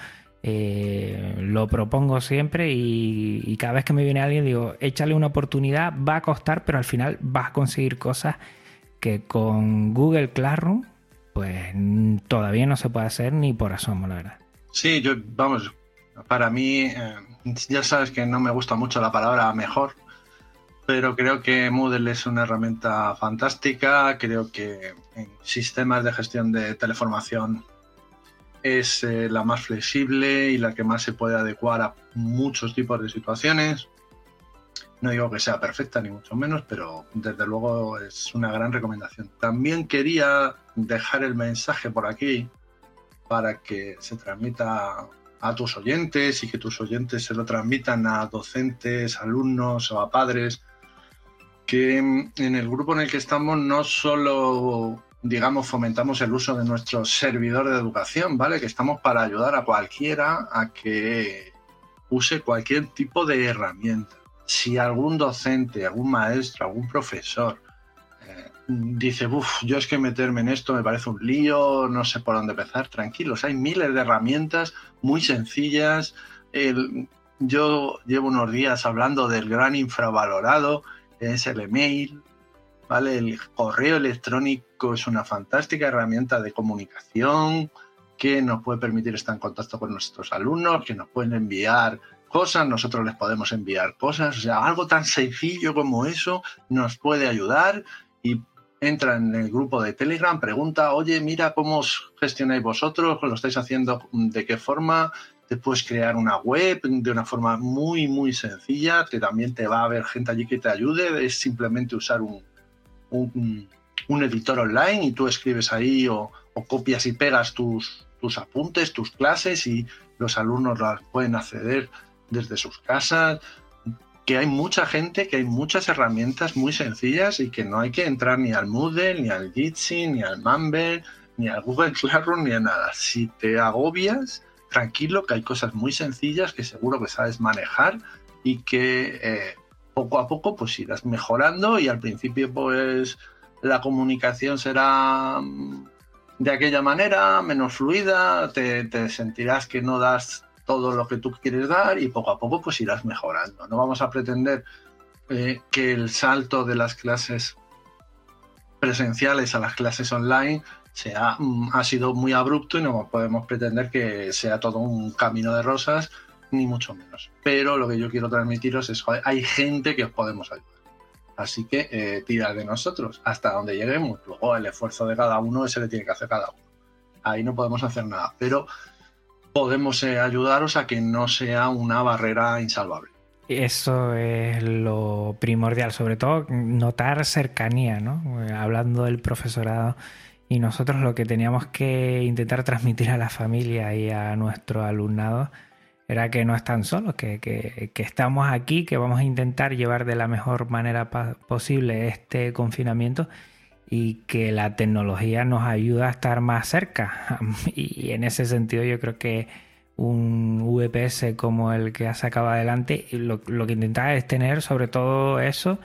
eh, lo propongo siempre y, cada vez que me viene alguien digo, échale una oportunidad, va a costar, pero al final vas a conseguir cosas que con Google Classroom pues todavía no se puede hacer ni por asomo, la verdad. Sí, yo, vamos, para mí, eh, ya sabes que no me gusta mucho la palabra mejor, pero creo que Moodle es una herramienta fantástica, creo que en sistemas de gestión de teleformación es eh, la más flexible y la que más se puede adecuar a muchos tipos de situaciones. No digo que sea perfecta ni mucho menos, pero desde luego es una gran recomendación. También quería dejar el mensaje por aquí para que se transmita a tus oyentes y que tus oyentes se lo transmitan a docentes, alumnos o a padres, que en el grupo en el que estamos no solo digamos, fomentamos el uso de nuestro servidor de educación, ¿vale? Que estamos para ayudar a cualquiera a que use cualquier tipo de herramienta. Si algún docente, algún maestro, algún profesor eh, dice, uff, yo es que meterme en esto me parece un lío, no sé por dónde empezar, tranquilos, hay miles de herramientas muy sencillas. yo llevo unos días hablando del gran infravalorado, es el email, ¿vale? El correo electrónico es una fantástica herramienta de comunicación que nos puede permitir estar en contacto con nuestros alumnos, que nos pueden enviar cosas, nosotros les podemos enviar cosas, o sea, algo tan sencillo como eso nos puede ayudar. Y entra en el grupo de Telegram, pregunta, oye, mira cómo os gestionáis vosotros, lo estáis haciendo, de qué forma, te puedes crear una web de una forma muy, muy sencilla, que también te va a haber gente allí que te ayude, es simplemente usar un, un, editor online y tú escribes ahí o, copias y pegas tus, tus apuntes, tus clases y los alumnos las pueden acceder desde sus casas. Que hay mucha gente, que hay muchas herramientas muy sencillas y que no hay que entrar ni al Moodle, ni al Jitsi, ni al Mumble, ni al Google [laughs] Classroom, ni a nada. Si te agobias, tranquilo, que hay cosas muy sencillas que seguro que sabes manejar y que eh, poco a poco pues irás mejorando y al principio pues la comunicación será mm, de aquella manera, menos fluida, te, sentirás que no das todo lo que tú quieres dar y poco a poco pues irás mejorando. No vamos a pretender eh, que el salto de las clases presenciales a las clases online sea, mm, ha sido muy abrupto y no podemos pretender que sea todo un camino de rosas, ni mucho menos. Pero lo que yo quiero transmitiros es que hay gente que os podemos ayudar. Así que eh, tirad de nosotros hasta donde lleguemos. Luego el esfuerzo de cada uno ese le tiene que hacer cada uno. Ahí no podemos hacer nada, pero podemos eh, ayudaros a que no sea una barrera insalvable. Eso es lo primordial, sobre todo notar cercanía, ¿no? Hablando del profesorado y nosotros lo que teníamos que intentar transmitir a la familia y a nuestro alumnado era que no están solos, que, que, que, estamos aquí, que vamos a intentar llevar de la mejor manera posible este confinamiento y que la tecnología nos ayuda a estar más cerca. [laughs] Y en ese sentido yo creo que un VPS como el que ha sacado adelante, lo, lo que intenta es tener sobre todo eso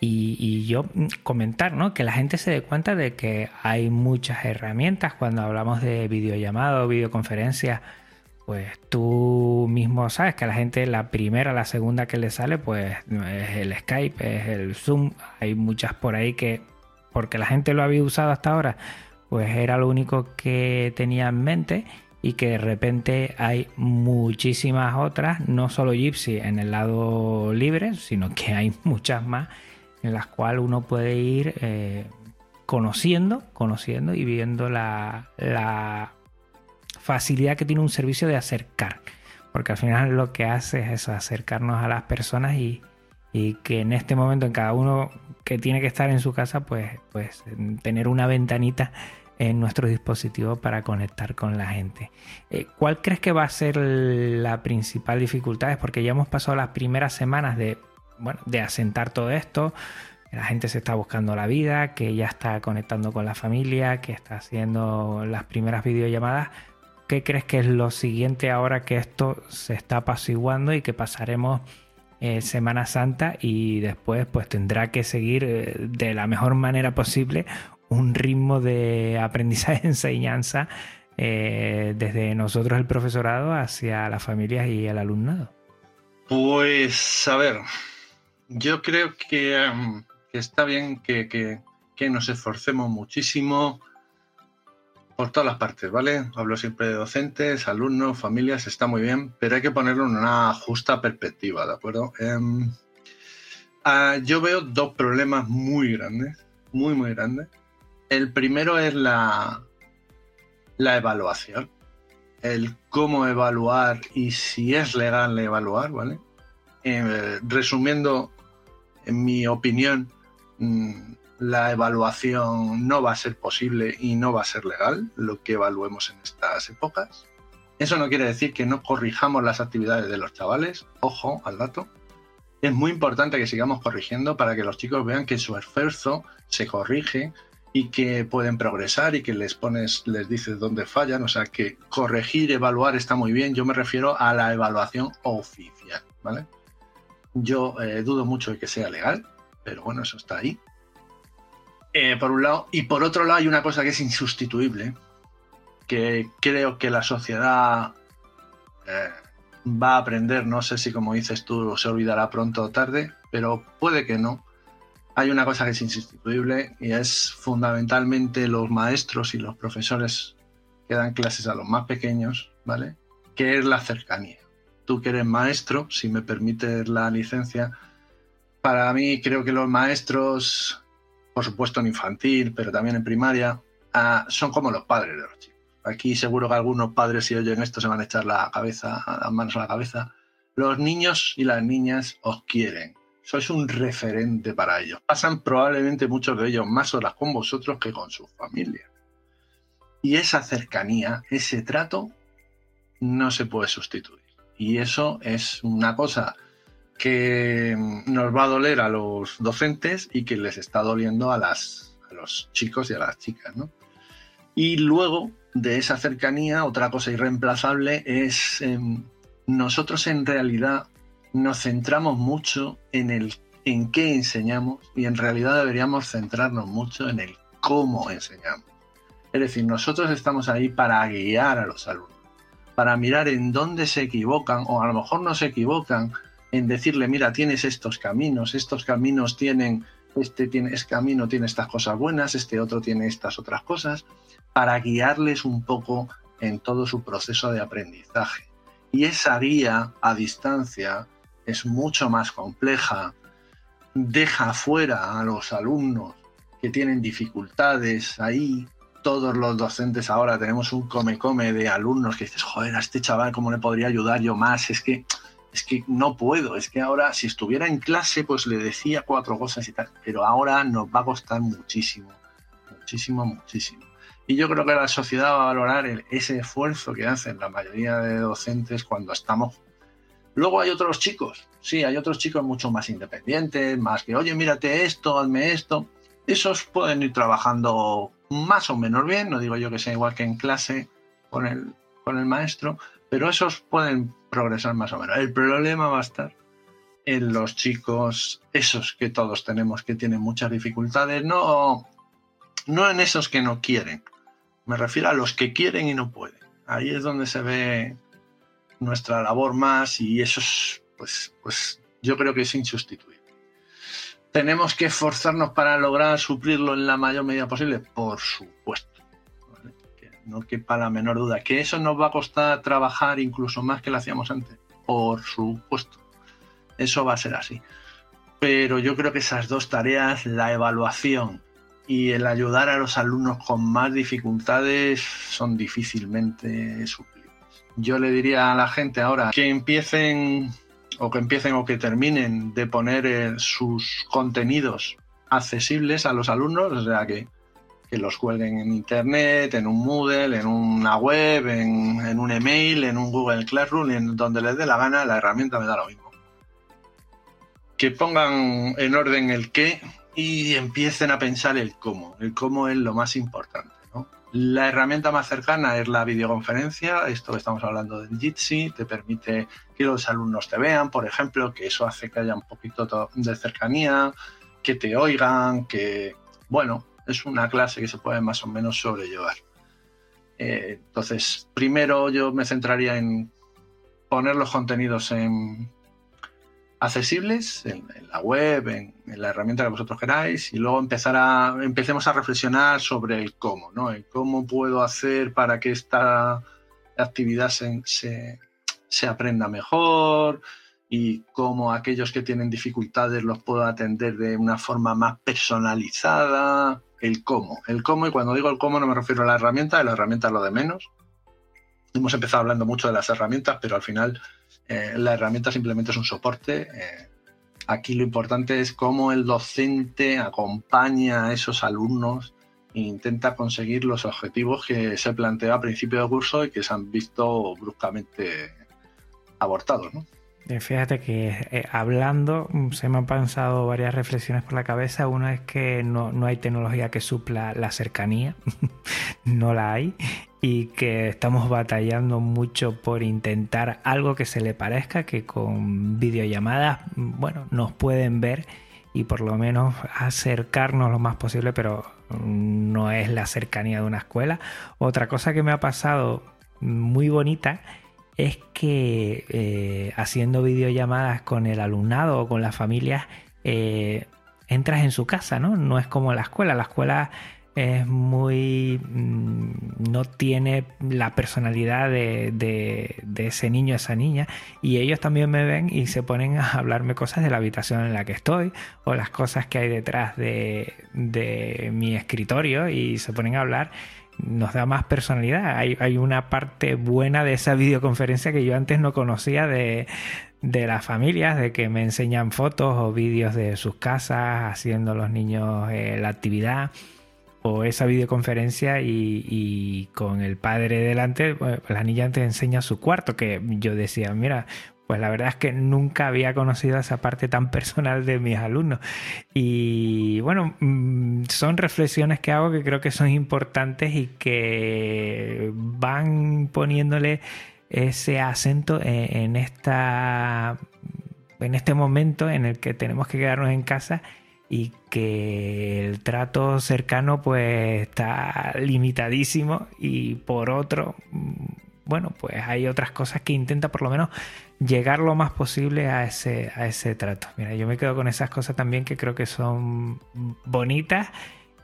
y, y, yo comentar, ¿no? Que la gente se dé cuenta de que hay muchas herramientas cuando hablamos de videollamado, videoconferencia pues tú mismo sabes que a la gente la primera, la segunda que le sale, pues es el Skype, es el Zoom. Hay muchas por ahí que, porque la gente lo había usado hasta ahora, pues era lo único que tenía en mente y que de repente hay muchísimas otras, no solo Gypsy en el lado libre, sino que hay [laughs] muchas más en las cuales uno puede ir eh, conociendo, conociendo y viendo la, la facilidad que tiene un servicio de acercar. Porque al final lo que hace es acercarnos a las personas y, que en este momento en cada uno que tiene que estar en su casa, pues, pues tener una ventanita en nuestro dispositivo para conectar con la gente. Eh, ¿Cuál crees que va a ser la principal dificultad? porque ya hemos pasado las primeras semanas de, bueno, de asentar todo esto. La gente se está buscando la vida, que ya está conectando con la familia, que está haciendo las primeras videollamadas ¿Qué crees que es lo siguiente ahora que esto se está apaciguando y que pasaremos eh, Semana Santa y después pues tendrá que seguir eh, de la mejor manera posible un ritmo de aprendizaje-enseñanza [laughs] eh, desde nosotros el profesorado hacia las familias y el alumnado? Pues a ver, yo creo que, em, está bien que, que nos esforcemos muchísimo por todas las partes, ¿vale? Hablo siempre de docentes, alumnos, familias, está muy bien, pero hay que ponerlo en una justa perspectiva, ¿de acuerdo? Em, ah, yo veo dos problemas muy grandes, muy, muy grandes. El primero es la, la evaluación, el cómo evaluar y si es legal evaluar, ¿vale? Eh, resumiendo, en mi opinión, mm, la evaluación no va a ser posible y no va a ser legal, lo que evaluemos en estas épocas. Eso no quiere decir que no corrijamos las actividades de los chavales, ojo al dato. Es muy importante que sigamos corrigiendo para que los chicos vean que su esfuerzo se corrige y que pueden progresar y que les pones, les dices dónde fallan. O sea que corregir, evaluar está muy bien. Yo me refiero a la evaluación oficial, ¿vale? Yo eh, dudo mucho de que sea legal, pero bueno, eso está ahí. Eh, por un lado. Y por otro lado hay una cosa que es insustituible, que creo que la sociedad eh, va a aprender, no sé si como dices tú se olvidará pronto o tarde, pero puede que no. Hay una cosa que es insustituible y es fundamentalmente los maestros y los profesores que dan clases a los más pequeños, ¿vale? Que es la cercanía. Tú que eres maestro, si me permites la licencia, para mí creo que los maestros por supuesto en infantil, pero también en primaria, ah, son como los padres de los chicos. Aquí seguro que algunos padres si oyen esto se van a echar la cabeza, las manos a la cabeza. Los niños y las niñas os quieren. Sois un referente para ellos. Pasan probablemente muchos de ellos más horas con vosotros que con sus familias. Y esa cercanía, ese trato, no se puede sustituir. Y eso es una cosa que nos va a doler a los docentes y que les está doliendo a, las, a los chicos y a las chicas, ¿no? Y luego de esa cercanía, otra cosa irreemplazable es em, nosotros en realidad nos centramos mucho en el en qué enseñamos y en realidad deberíamos centrarnos mucho en el cómo enseñamos. Es decir, nosotros estamos ahí para guiar a los alumnos, para mirar en dónde se equivocan o a lo mejor no se equivocan en decirle, mira, tienes estos caminos, estos caminos tienen, este, tiene, este camino tiene estas cosas buenas, este otro tiene estas otras cosas, para guiarles un poco en todo su proceso de aprendizaje. Y esa guía a distancia es mucho más compleja, deja fuera a los alumnos que tienen dificultades ahí. Todos los docentes ahora tenemos un come-come de alumnos que dices, joder, a este chaval, ¿cómo le podría ayudar yo más? Es que, es que no puedo, es que ahora si estuviera en clase, pues le decía cuatro cosas y tal, pero ahora nos va a costar muchísimo, muchísimo, muchísimo. Y yo creo que la sociedad va a valorar ese esfuerzo que hacen la mayoría de docentes cuando estamos. Luego hay otros chicos, sí, hay otros chicos mucho más independientes, más que, oye, mírate esto, hazme esto. Esos pueden ir trabajando más o menos bien, no digo yo que sea igual que en clase con el, con el maestro, pero esos pueden progresar más o menos. El problema va a estar en los chicos, esos que todos tenemos que tienen muchas dificultades, no, no en esos que no quieren, me refiero a los que quieren y no pueden. Ahí es donde se ve nuestra labor más y eso es, pues, pues yo creo que es insustituible. ¿Tenemos que esforzarnos para lograr suplirlo en la mayor medida posible? Por supuesto. No quepa la menor duda. ¿Que eso nos va a costar trabajar incluso más que lo hacíamos antes? Por supuesto. Eso va a ser así. Pero yo creo que esas dos tareas, la evaluación y el ayudar a los alumnos con más dificultades son difícilmente suplibles. Yo le diría a la gente ahora que empiecen o que empiecen o que terminen de poner eh, sus contenidos accesibles a los alumnos, o sea que, que los cuelguen en internet, en un Moodle, en una web, en, en un email, en un Google Classroom, en donde les dé la gana, la herramienta me da lo mismo. Que pongan en orden el qué, y empiecen a pensar el cómo. El cómo es lo más importante. La herramienta más cercana es la videoconferencia. Esto estamos hablando del Jitsi. Te permite que los alumnos te vean, por ejemplo, que eso hace que haya un poquito de cercanía, que te oigan, que, bueno, es una clase que se puede más o menos sobrellevar. Eh, entonces, primero yo me centraría en poner los contenidos en, accesibles en, la web, en, la herramienta que vosotros queráis, y luego empezar a, empecemos a reflexionar sobre el cómo, ¿no? El cómo puedo hacer para que esta actividad se, se, aprenda mejor y cómo aquellos que tienen dificultades los puedo atender de una forma más personalizada. El cómo, el cómo, y cuando digo el cómo no me refiero a la herramienta, la herramienta es lo de menos. Hemos empezado hablando mucho de las herramientas, pero al final eh, la herramienta simplemente es un soporte. Eh, aquí lo importante es cómo el docente acompaña a esos alumnos e intenta conseguir los objetivos que se planteó a principio de curso y que se han visto bruscamente abortados. Fíjate que hablando mm, se me han pasado varias reflexiones por la cabeza. Una es que no, no hay tecnología que supla la cercanía, [laughs] no la hay y que estamos batallando mucho por intentar algo que se le parezca, que con videollamadas, bueno, nos pueden ver y por lo menos acercarnos lo más posible, pero no es la cercanía de una escuela. Otra cosa que me ha pasado muy bonita es que eh, haciendo videollamadas con el alumnado o con las familias, eh, entras en su casa, ¿no? No es como la escuela. La escuela es muy... Mm, no tiene la personalidad de, ese niño, esa niña, y ellos también me ven y se ponen a hablarme cosas de la habitación en la que estoy o las cosas que hay detrás de, mi escritorio y se ponen a hablar nos da más personalidad. Hay, hay, una parte buena de esa videoconferencia que yo antes no conocía de, las familias, de que me enseñan fotos o vídeos de sus casas, haciendo los niños eh, la actividad o esa videoconferencia y, con el padre delante, pues, la niña te enseña su cuarto, que yo decía, mira, pues la verdad es que nunca había conocido esa parte tan personal de mis alumnos. Y bueno, mm, son reflexiones que hago que creo que son importantes y que van poniéndole ese acento en, esta en este momento en el que tenemos que quedarnos en casa y que el trato cercano pues está limitadísimo y por otro mm, bueno pues hay otras cosas que intenta por lo menos llegar lo más posible a ese, a ese trato. Mira, yo me quedo con esas cosas también que creo que son bonitas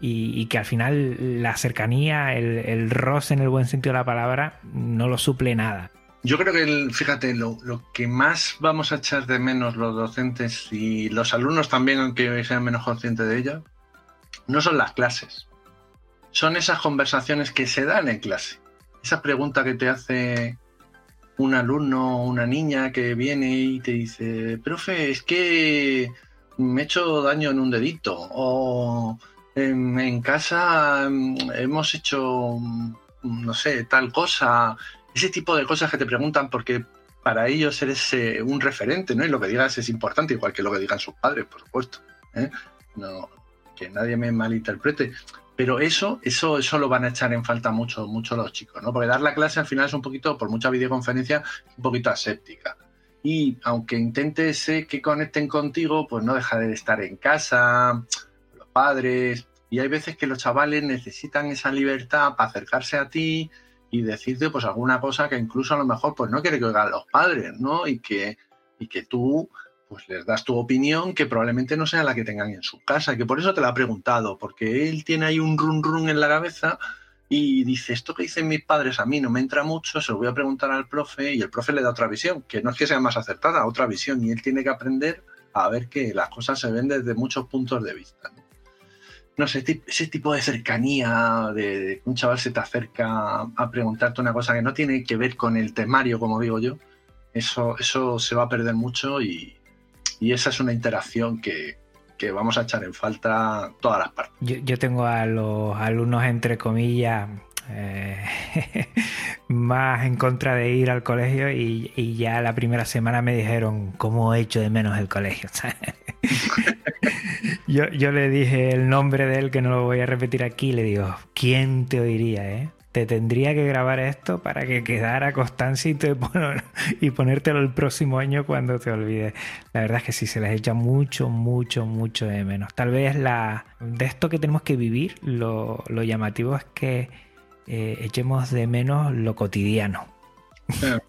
y, que al final la cercanía, el, el, roce en el buen sentido de la palabra, no lo suple nada. Yo creo que, fíjate, lo, lo, que más vamos a echar de menos los docentes y los alumnos también, aunque sean menos conscientes de ello, no son las clases. Son esas conversaciones que se dan en clase. Esa pregunta que te hace un alumno o una niña que viene y te dice, profe, es que me he hecho daño en un dedito o en, casa mm, hemos hecho, no sé, tal cosa. Ese tipo de cosas que te preguntan porque para ellos eres eh, un referente, ¿no? Y lo que digas es importante, igual que lo que digan sus padres, por supuesto. ¿eh? No, que nadie me malinterprete. Pero eso, eso, eso lo van a echar en falta mucho, mucho los chicos, ¿no? Porque dar la clase al final es un poquito, por mucha videoconferencia, un poquito aséptica. Y aunque intentes que conecten contigo, pues no deja de estar en casa, los padres. Y hay veces que los chavales necesitan esa libertad para acercarse a ti y decirte pues alguna cosa que incluso a lo mejor pues no quiere que oigan los padres, ¿no? Y que, y que tú pues les das tu opinión que probablemente no sea la que tengan en su casa, que por eso te la ha preguntado, porque él tiene ahí un run run en la cabeza y dice, esto que dicen mis padres a mí no me entra mucho, se lo voy a preguntar al profe y el profe le da otra visión, que no es que sea más acertada, otra visión, y él tiene que aprender a ver que las cosas se ven desde muchos puntos de vista. No, sé, ese tipo de cercanía, de, que un chaval se te acerca a preguntarte una cosa que no tiene que ver con el temario, como digo yo, eso, eso se va a perder mucho y, y esa es una interacción que, vamos a echar en falta todas las partes. Yo, tengo a los alumnos, entre comillas, eh, [laughs] más en contra de ir al colegio y, ya la primera semana me dijeron cómo he hecho de menos el colegio. [laughs] yo, yo le dije el nombre de él que no lo voy a repetir aquí le digo, ¿quién te oiría? Eh? Te tendría que grabar esto para que quedara constancia y, te [laughs] y ponértelo el próximo año cuando te olvides. La verdad es que sí, se les echa mucho, mucho, mucho de menos. Tal vez la, de esto que tenemos que vivir, lo, llamativo es que eh, echemos de menos lo cotidiano. [laughs]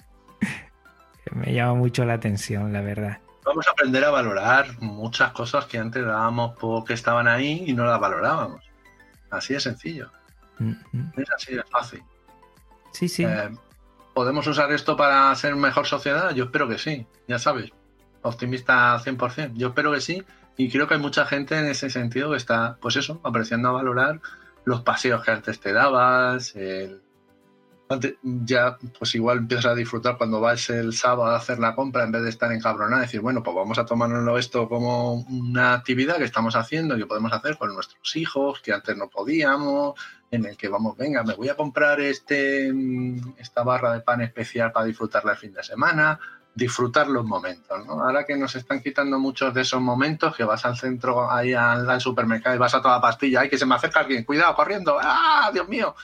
Me llama mucho la atención, la verdad. Vamos a aprender a valorar muchas cosas que antes dábamos porque estaban ahí y no las valorábamos. Así de sencillo. Es así de fácil. Sí, sí. Eh, ¿Podemos usar esto para ser mejor sociedad? Yo espero que sí, ya sabes. Optimista 100%. Yo espero que sí. Y creo que hay mucha gente en ese sentido que está, pues eso, apreciando a valorar los paseos que antes te dabas, el, ya pues igual empiezas a disfrutar cuando vas el sábado a hacer la compra en vez de estar encabronado y decir, bueno, pues vamos a tomárnoslo esto como una actividad que estamos haciendo que podemos hacer con nuestros hijos, que antes no podíamos, en el que vamos, venga, me voy a comprar este esta barra de pan especial para disfrutarla el fin de semana, disfrutar los momentos, ¿no? Ahora que nos están quitando muchos de esos momentos, que vas al centro, ahí al, al supermercado y vas a toda pastilla, ay, que se me acerca alguien, cuidado, corriendo, ¡ah, Dios mío!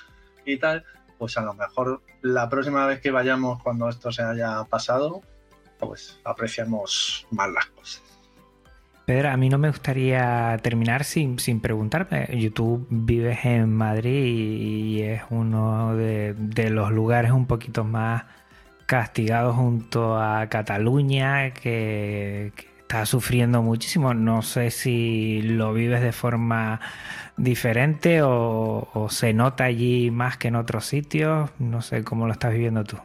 Y tal pues a lo mejor la próxima vez que vayamos cuando esto se haya pasado, pues apreciamos más las cosas. Pedro, a mí no me gustaría terminar sin, sin preguntarme. Tú vives en Madrid y es uno de, los lugares un poquito más castigados junto a Cataluña, que está sufriendo muchísimo. No sé si lo vives de forma diferente o, se nota allí más que en otros sitios? No sé cómo lo estás viviendo tú.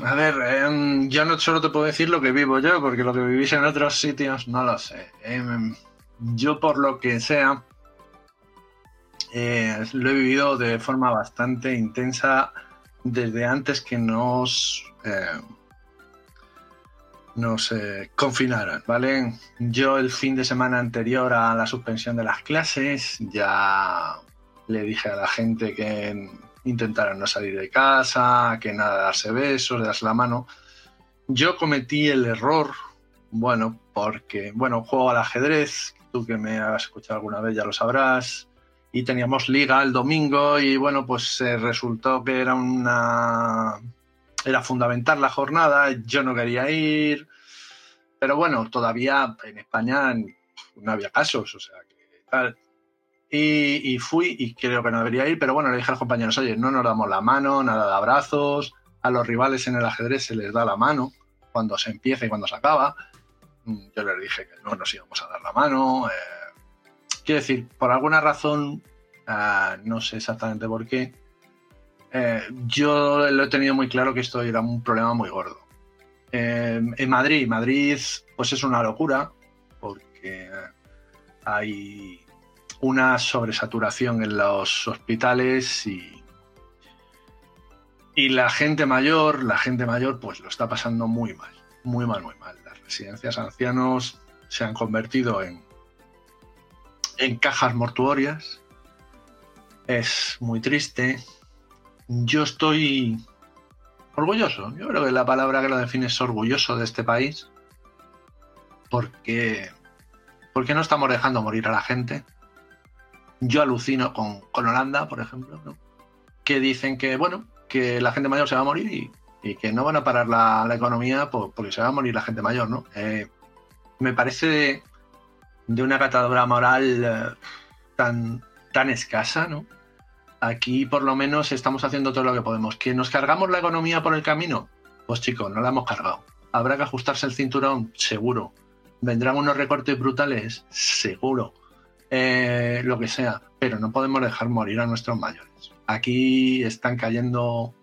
A ver, em, yo no solo te puedo decir lo que vivo yo, porque lo que vivís en otros sitios no lo sé. Em, yo por lo que sea, eh, lo he vivido de forma bastante intensa desde antes que nos... Eh, nos confinaran, ¿vale? Yo el fin de semana anterior a la suspensión de las clases ya le dije a la gente que intentaran no salir de casa, que nada darse besos, darse la mano. Yo cometí el error, bueno, porque, bueno, juego al ajedrez, tú que me has escuchado alguna vez ya lo sabrás, y teníamos liga el domingo y bueno, pues resultó que era una... era fundamental la jornada, yo no quería ir, pero bueno, todavía en España no había casos, o sea, que tal. Y, fui y creo que no debería ir, pero bueno, le dije a los compañeros, oye, no nos damos la mano, nada de abrazos, a los rivales en el ajedrez se les da la mano cuando se empieza y cuando se acaba. Mm, yo les dije que no nos íbamos a dar la mano. Eh, quiero decir, por alguna razón, ah, no sé exactamente por qué, eh, yo lo he tenido muy claro que esto era un problema muy gordo. Eh, en Madrid, Madrid, pues es una locura, porque hay una sobresaturación en los hospitales y, y la gente mayor, la gente mayor pues lo está pasando muy mal, muy mal, muy mal. Las residencias ancianos se han convertido en, en cajas mortuorias. Es muy triste. Yo estoy orgulloso. Yo creo que la palabra que lo define es orgulloso de este país. Porque, porque no estamos dejando morir a la gente yo alucino con, Holanda, por ejemplo, que dicen que, bueno, que la gente mayor se va a morir y, que no van a parar la, economía porque se va a morir la gente mayor, ¿no? Eh, me parece de, una catadura moral eh, tan, tan escasa, ¿no? Aquí por lo menos estamos haciendo todo lo que podemos. ¿Que nos cargamos la economía por el camino? Pues chicos, no la hemos cargado. ¿Habrá que ajustarse el cinturón? Seguro. ¿Vendrán unos recortes brutales? Seguro. Eh, lo que sea, pero no podemos dejar morir a nuestros mayores. Aquí están cayendo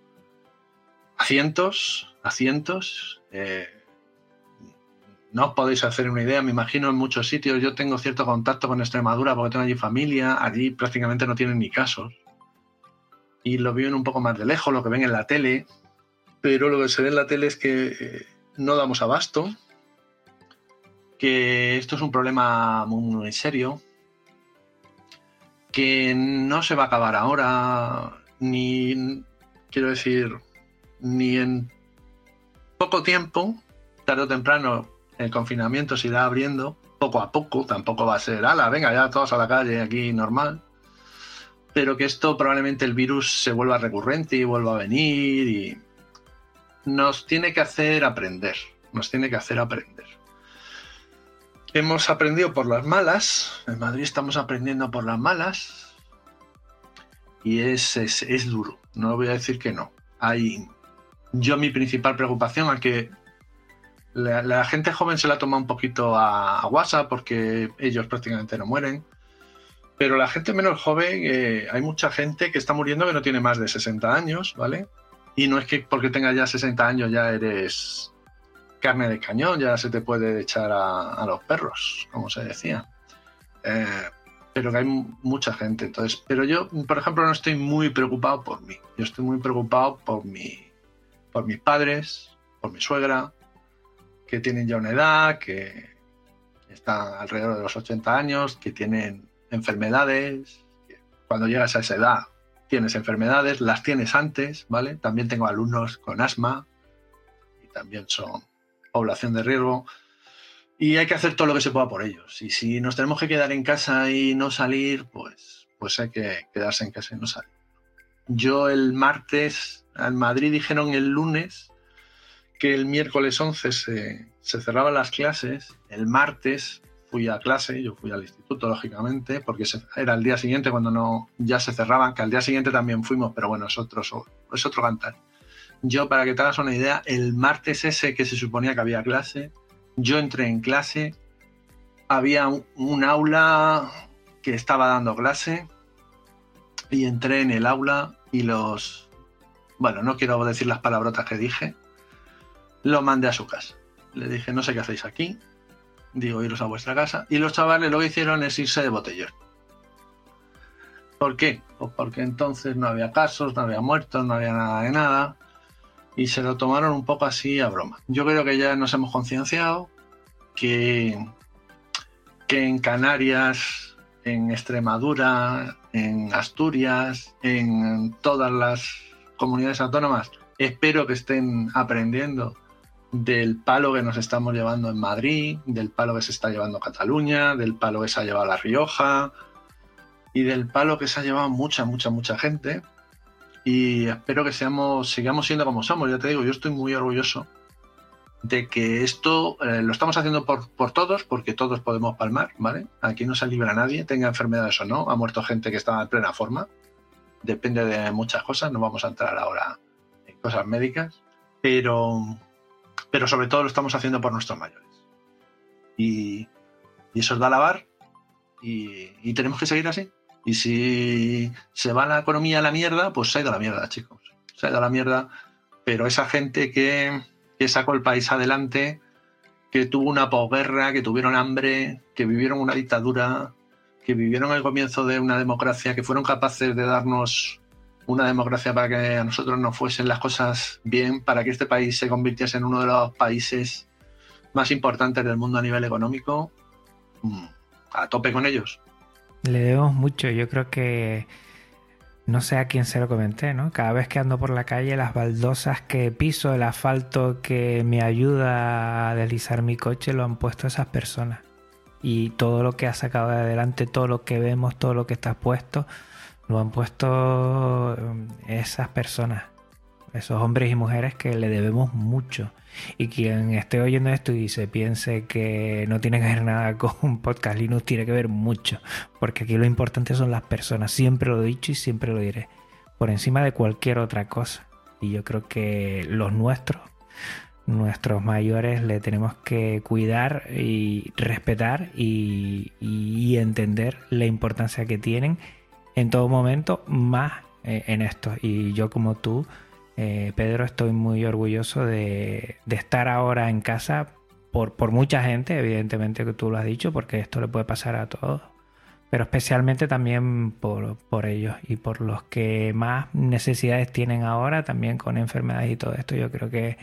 a cientos, a cientos. Eh, no os podéis hacer una idea, me imagino en muchos sitios. Yo tengo cierto contacto con Extremadura porque tengo allí familia, allí prácticamente no tienen ni casos. Y lo viven un poco más de lejos, lo que ven en la tele. Pero lo que se ve en la tele es que eh, no damos abasto, que esto es un problema muy serio, que no se va a acabar ahora, ni, quiero decir, ni en poco tiempo, tarde o temprano, el confinamiento se irá abriendo, poco a poco, tampoco va a ser, ala, venga ya todos a la calle aquí normal, pero que esto probablemente el virus se vuelva recurrente y vuelva a venir y nos tiene que hacer aprender, nos tiene que hacer aprender. Hemos aprendido por las malas, en Madrid estamos aprendiendo por las malas y es, es, duro, no voy a decir que no. Hay, yo mi principal preocupación es que la, gente joven se la toma un poquito a, WhatsApp porque ellos prácticamente no mueren, pero la gente menos joven, eh, hay mucha gente que está muriendo que no tiene más de 60 años, ¿vale? Y no es que porque tengas ya 60 años ya eres carne de cañón, ya se te puede echar a, los perros, como se decía. Eh, pero que hay mucha gente. Entonces, pero yo, por ejemplo, no estoy muy preocupado por mí. Yo estoy muy preocupado por mi, por mis padres, por mi suegra, que tienen ya una edad, que están alrededor de los 80 años, que tienen enfermedades. Cuando llegas a esa edad, tienes enfermedades, las tienes antes, ¿vale? También tengo alumnos con asma y también son población de riesgo. Y hay que hacer todo lo que se pueda por ellos. Y si nos tenemos que quedar en casa y no salir, pues, pues hay que quedarse en casa y no salir. Yo el martes, en Madrid dijeron el lunes que el miércoles 11 se, se cerraban las clases. El martes fui a clase, yo fui al instituto, lógicamente, porque era el día siguiente cuando no ya se cerraban, que al día siguiente también fuimos, pero bueno, es otro, es otro cantar. Yo, para que te hagas una idea, el martes ese que se suponía que había clase, yo entré en clase, había un, aula que estaba dando clase y entré en el aula y los, bueno, no quiero decir las palabrotas que dije, lo mandé a su casa. Le dije, no sé qué hacéis aquí, digo, iros a vuestra casa. Y los chavales lo que hicieron es irse de botellón. ¿Por qué? Pues porque entonces no había casos, no había muertos, no había nada de nada y se lo tomaron un poco así a broma. Yo creo que ya nos hemos concienciado que, que en Canarias, en Extremadura, en Asturias, en todas las comunidades autónomas, espero que estén aprendiendo del palo que nos estamos llevando en Madrid, del palo que se está llevando Cataluña, del palo que se ha llevado La Rioja y del palo que se ha llevado mucha, mucha, mucha gente. Y espero que seamos, sigamos siendo como somos. Ya te digo, yo estoy muy orgulloso de que esto eh, lo estamos haciendo por, por, todos, porque todos podemos palmar, ¿vale? Aquí no se libra nadie, tenga enfermedades o no. Ha muerto gente que estaba en plena forma. Depende de muchas cosas, no vamos a entrar ahora en cosas médicas, pero, pero sobre todo lo estamos haciendo por nuestros mayores. Y, eso os da lavar y, y tenemos que seguir así. Y si se va la economía a la mierda, pues se ha ido a la mierda, chicos. Se ha ido a la mierda. Pero esa gente que, que sacó el país adelante, que tuvo una posguerra, que tuvieron hambre, que vivieron una dictadura, que vivieron el comienzo de una democracia, que fueron capaces de darnos una democracia para que a nosotros nos fuesen las cosas bien, para que este país se convirtiese en uno de los países más importantes del mundo a nivel económico, mm, a tope con ellos. Le debemos mucho, yo creo que no sé a quién se lo comenté, ¿no? Cada vez que ando por la calle, las baldosas que piso, el asfalto que me ayuda a deslizar mi coche, lo han puesto esas personas. Y todo lo que ha sacado de adelante, todo lo que vemos, todo lo que está puesto, lo han puesto eh, esas personas. Esos hombres y mujeres que le debemos mucho. Y quien esté oyendo esto y se piense que no tiene que ver nada [laughs] con un podcast Linux, tiene que ver mucho, porque aquí lo importante son las personas, siempre lo he dicho y siempre lo diré, por encima de cualquier otra cosa. Y yo creo que los nuestros, nuestros mayores, le tenemos que cuidar y respetar y entender la importancia que tienen en todo momento, más eh, en esto. Y yo como tú, eh, Pedro, estoy muy orgulloso de, estar ahora en casa por, por, mucha gente, evidentemente que tú lo has dicho, porque esto le puede pasar a todos, pero especialmente también por, por ellos y por los que más necesidades tienen ahora, también con enfermedades y todo esto, yo creo que,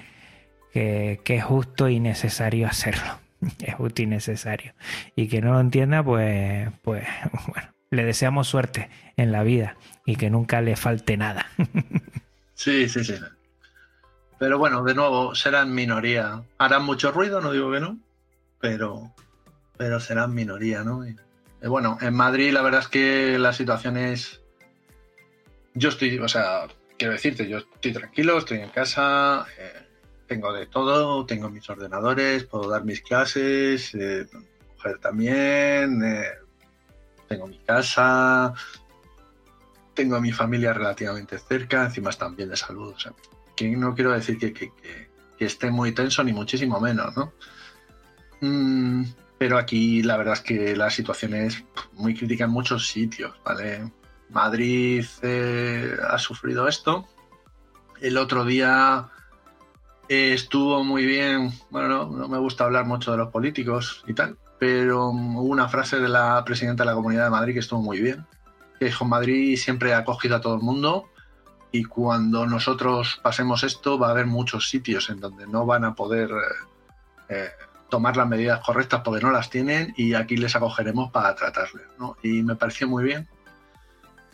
que, que es justo y necesario [laughs] hacerlo. Es justo y necesario. Y que no lo entienda, pues, pues [laughs] bueno, le deseamos suerte en la vida y que nunca le falte nada. [laughs] Sí, sí, sí. Pero bueno, de nuevo, serán minoría. Harán mucho ruido, no digo que no, pero, pero serán minoría, ¿no? Y, bueno, en Madrid la verdad es que la situación es... Yo estoy, o sea, quiero decirte, yo estoy tranquilo, estoy en casa, eh, tengo de todo, tengo mis ordenadores, puedo dar mis clases, eh, mujer también, eh, tengo mi casa, tengo a mi familia relativamente cerca, encima están bien de salud. O sea, que no quiero decir que, esté muy tenso, ni muchísimo menos, ¿no? Mm, pero aquí la verdad es que la situación es muy crítica en muchos sitios, ¿vale? Madrid eh, ha sufrido esto. El otro día eh, estuvo muy bien, bueno, no, no, me gusta hablar mucho de los políticos y tal, pero hubo una frase de la presidenta de la Comunidad de Madrid que estuvo muy bien, que Madrid siempre ha acogido a todo el mundo y cuando nosotros pasemos esto va a haber muchos sitios en donde no van a poder eh, eh, tomar las medidas correctas porque no las tienen y aquí les acogeremos para tratarles. Y me pareció muy bien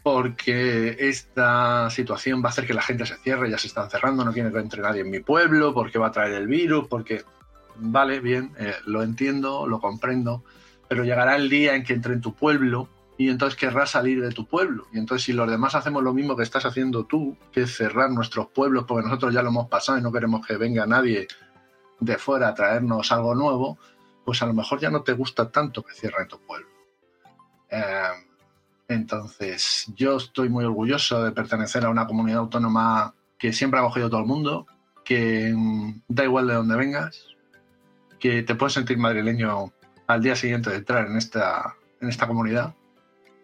porque esta situación va a hacer que la gente se cierre, ya se están cerrando, no quiere que entre nadie en mi pueblo, porque va a traer el virus, porque, vale, bien, eh, lo entiendo, lo comprendo, pero llegará el día en que entre en tu pueblo y entonces querrás salir de tu pueblo. Y entonces si los demás hacemos lo mismo que estás haciendo tú, que es cerrar nuestros pueblos porque nosotros ya lo hemos pasado y no queremos que venga nadie de fuera a traernos algo nuevo, pues a lo mejor ya no te gusta tanto que cierre tu pueblo. Eh, entonces yo estoy muy orgulloso de pertenecer a una comunidad autónoma que siempre ha acogido todo el mundo, que mm, da igual de dónde vengas, que te puedes sentir madrileño al día siguiente de entrar en esta, en esta comunidad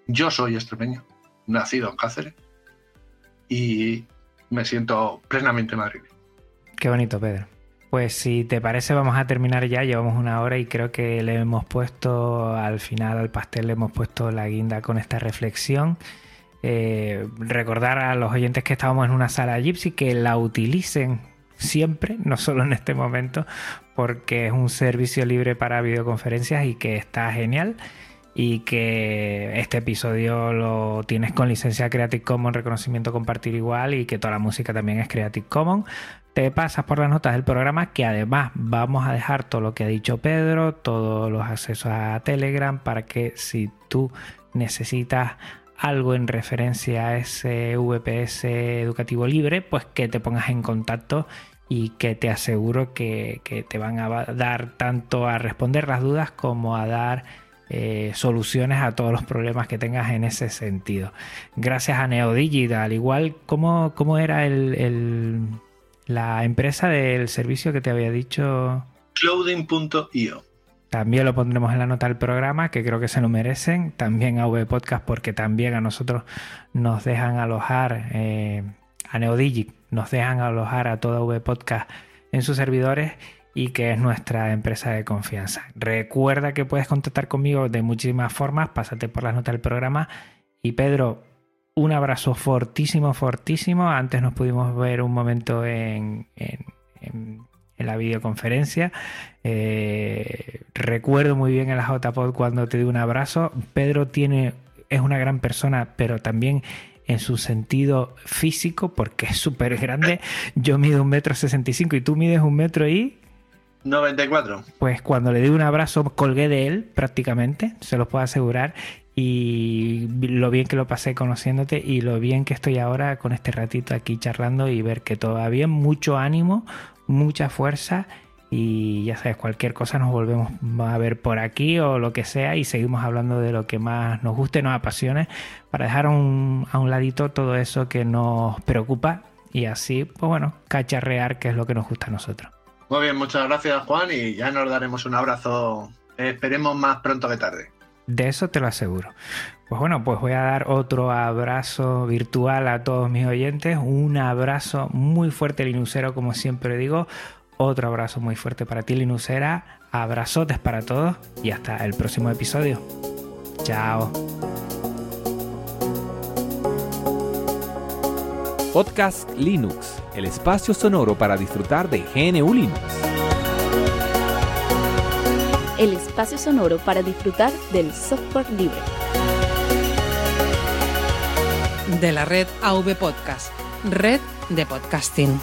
yo soy extremeño, nacido en Cáceres y me siento plenamente madrileño. Qué bonito, Pedro. Pues si te parece vamos a terminar ya, llevamos una hora y creo que le hemos puesto al final al pastel, le hemos puesto la guinda con esta reflexión. Eh, recordar a los oyentes que estábamos en una sala Gypsy que la utilicen siempre, no solo en este momento, porque es un servicio libre para videoconferencias y que está genial y que este episodio lo tienes con licencia Creative Commons, reconocimiento compartir igual y que toda la música también es Creative Commons. Te pasas por las notas del programa que además vamos a dejar todo lo que ha dicho Pedro, todos los accesos a Telegram para que si tú necesitas algo en referencia a ese VPS educativo libre, pues que te pongas en contacto y que te aseguro que, te van a dar tanto a responder las dudas como a dar eh, soluciones a todos los problemas que tengas en ese sentido. Gracias a Neodigital, igual, ¿cómo, cómo era el, la empresa del servicio que te había dicho? Clouding.io. También lo pondremos en la nota del programa, que creo que se lo merecen. También a V Podcast, porque también a nosotros nos dejan alojar, eh, a Neodigit, nos dejan alojar a toda V Podcast en sus servidores y que es nuestra empresa de confianza. Recuerda que puedes contactar conmigo de muchísimas formas, pásate por las notas del programa. Y Pedro, un abrazo fortísimo, fortísimo. Antes nos pudimos ver un momento en la videoconferencia. Eh, recuerdo muy bien en la JPod cuando te di un abrazo. Pedro tiene, es una gran persona, pero también en su sentido físico, porque es súper grande. Yo mido un metro sesenta y cinco y tú mides un metro y 94. Pues cuando le di un abrazo colgué de él prácticamente, se los puedo asegurar. Y lo bien que lo pasé conociéndote y lo bien que estoy ahora con este ratito aquí charlando y ver que todavía mucho ánimo, mucha fuerza y ya sabes, cualquier cosa nos volvemos a ver por aquí o lo que sea y seguimos hablando de lo que más nos guste, nos apasione, para dejar a un, a un ladito todo eso que nos preocupa y así, pues bueno, cacharrear, que es lo que nos gusta a nosotros. Muy bien, muchas gracias Juan y ya nos daremos un abrazo, esperemos más pronto que tarde. De eso te lo aseguro. Pues bueno, pues voy a dar otro abrazo virtual a todos mis oyentes. Un abrazo muy fuerte, Linucero, como siempre digo. Otro abrazo muy fuerte para ti, Linucera. Abrazotes para todos y hasta el próximo episodio. Chao. Podcast Linux, el espacio sonoro para disfrutar de GNU Linux el espacio sonoro para disfrutar del software libre. De la red AV Podcast, red de podcasting.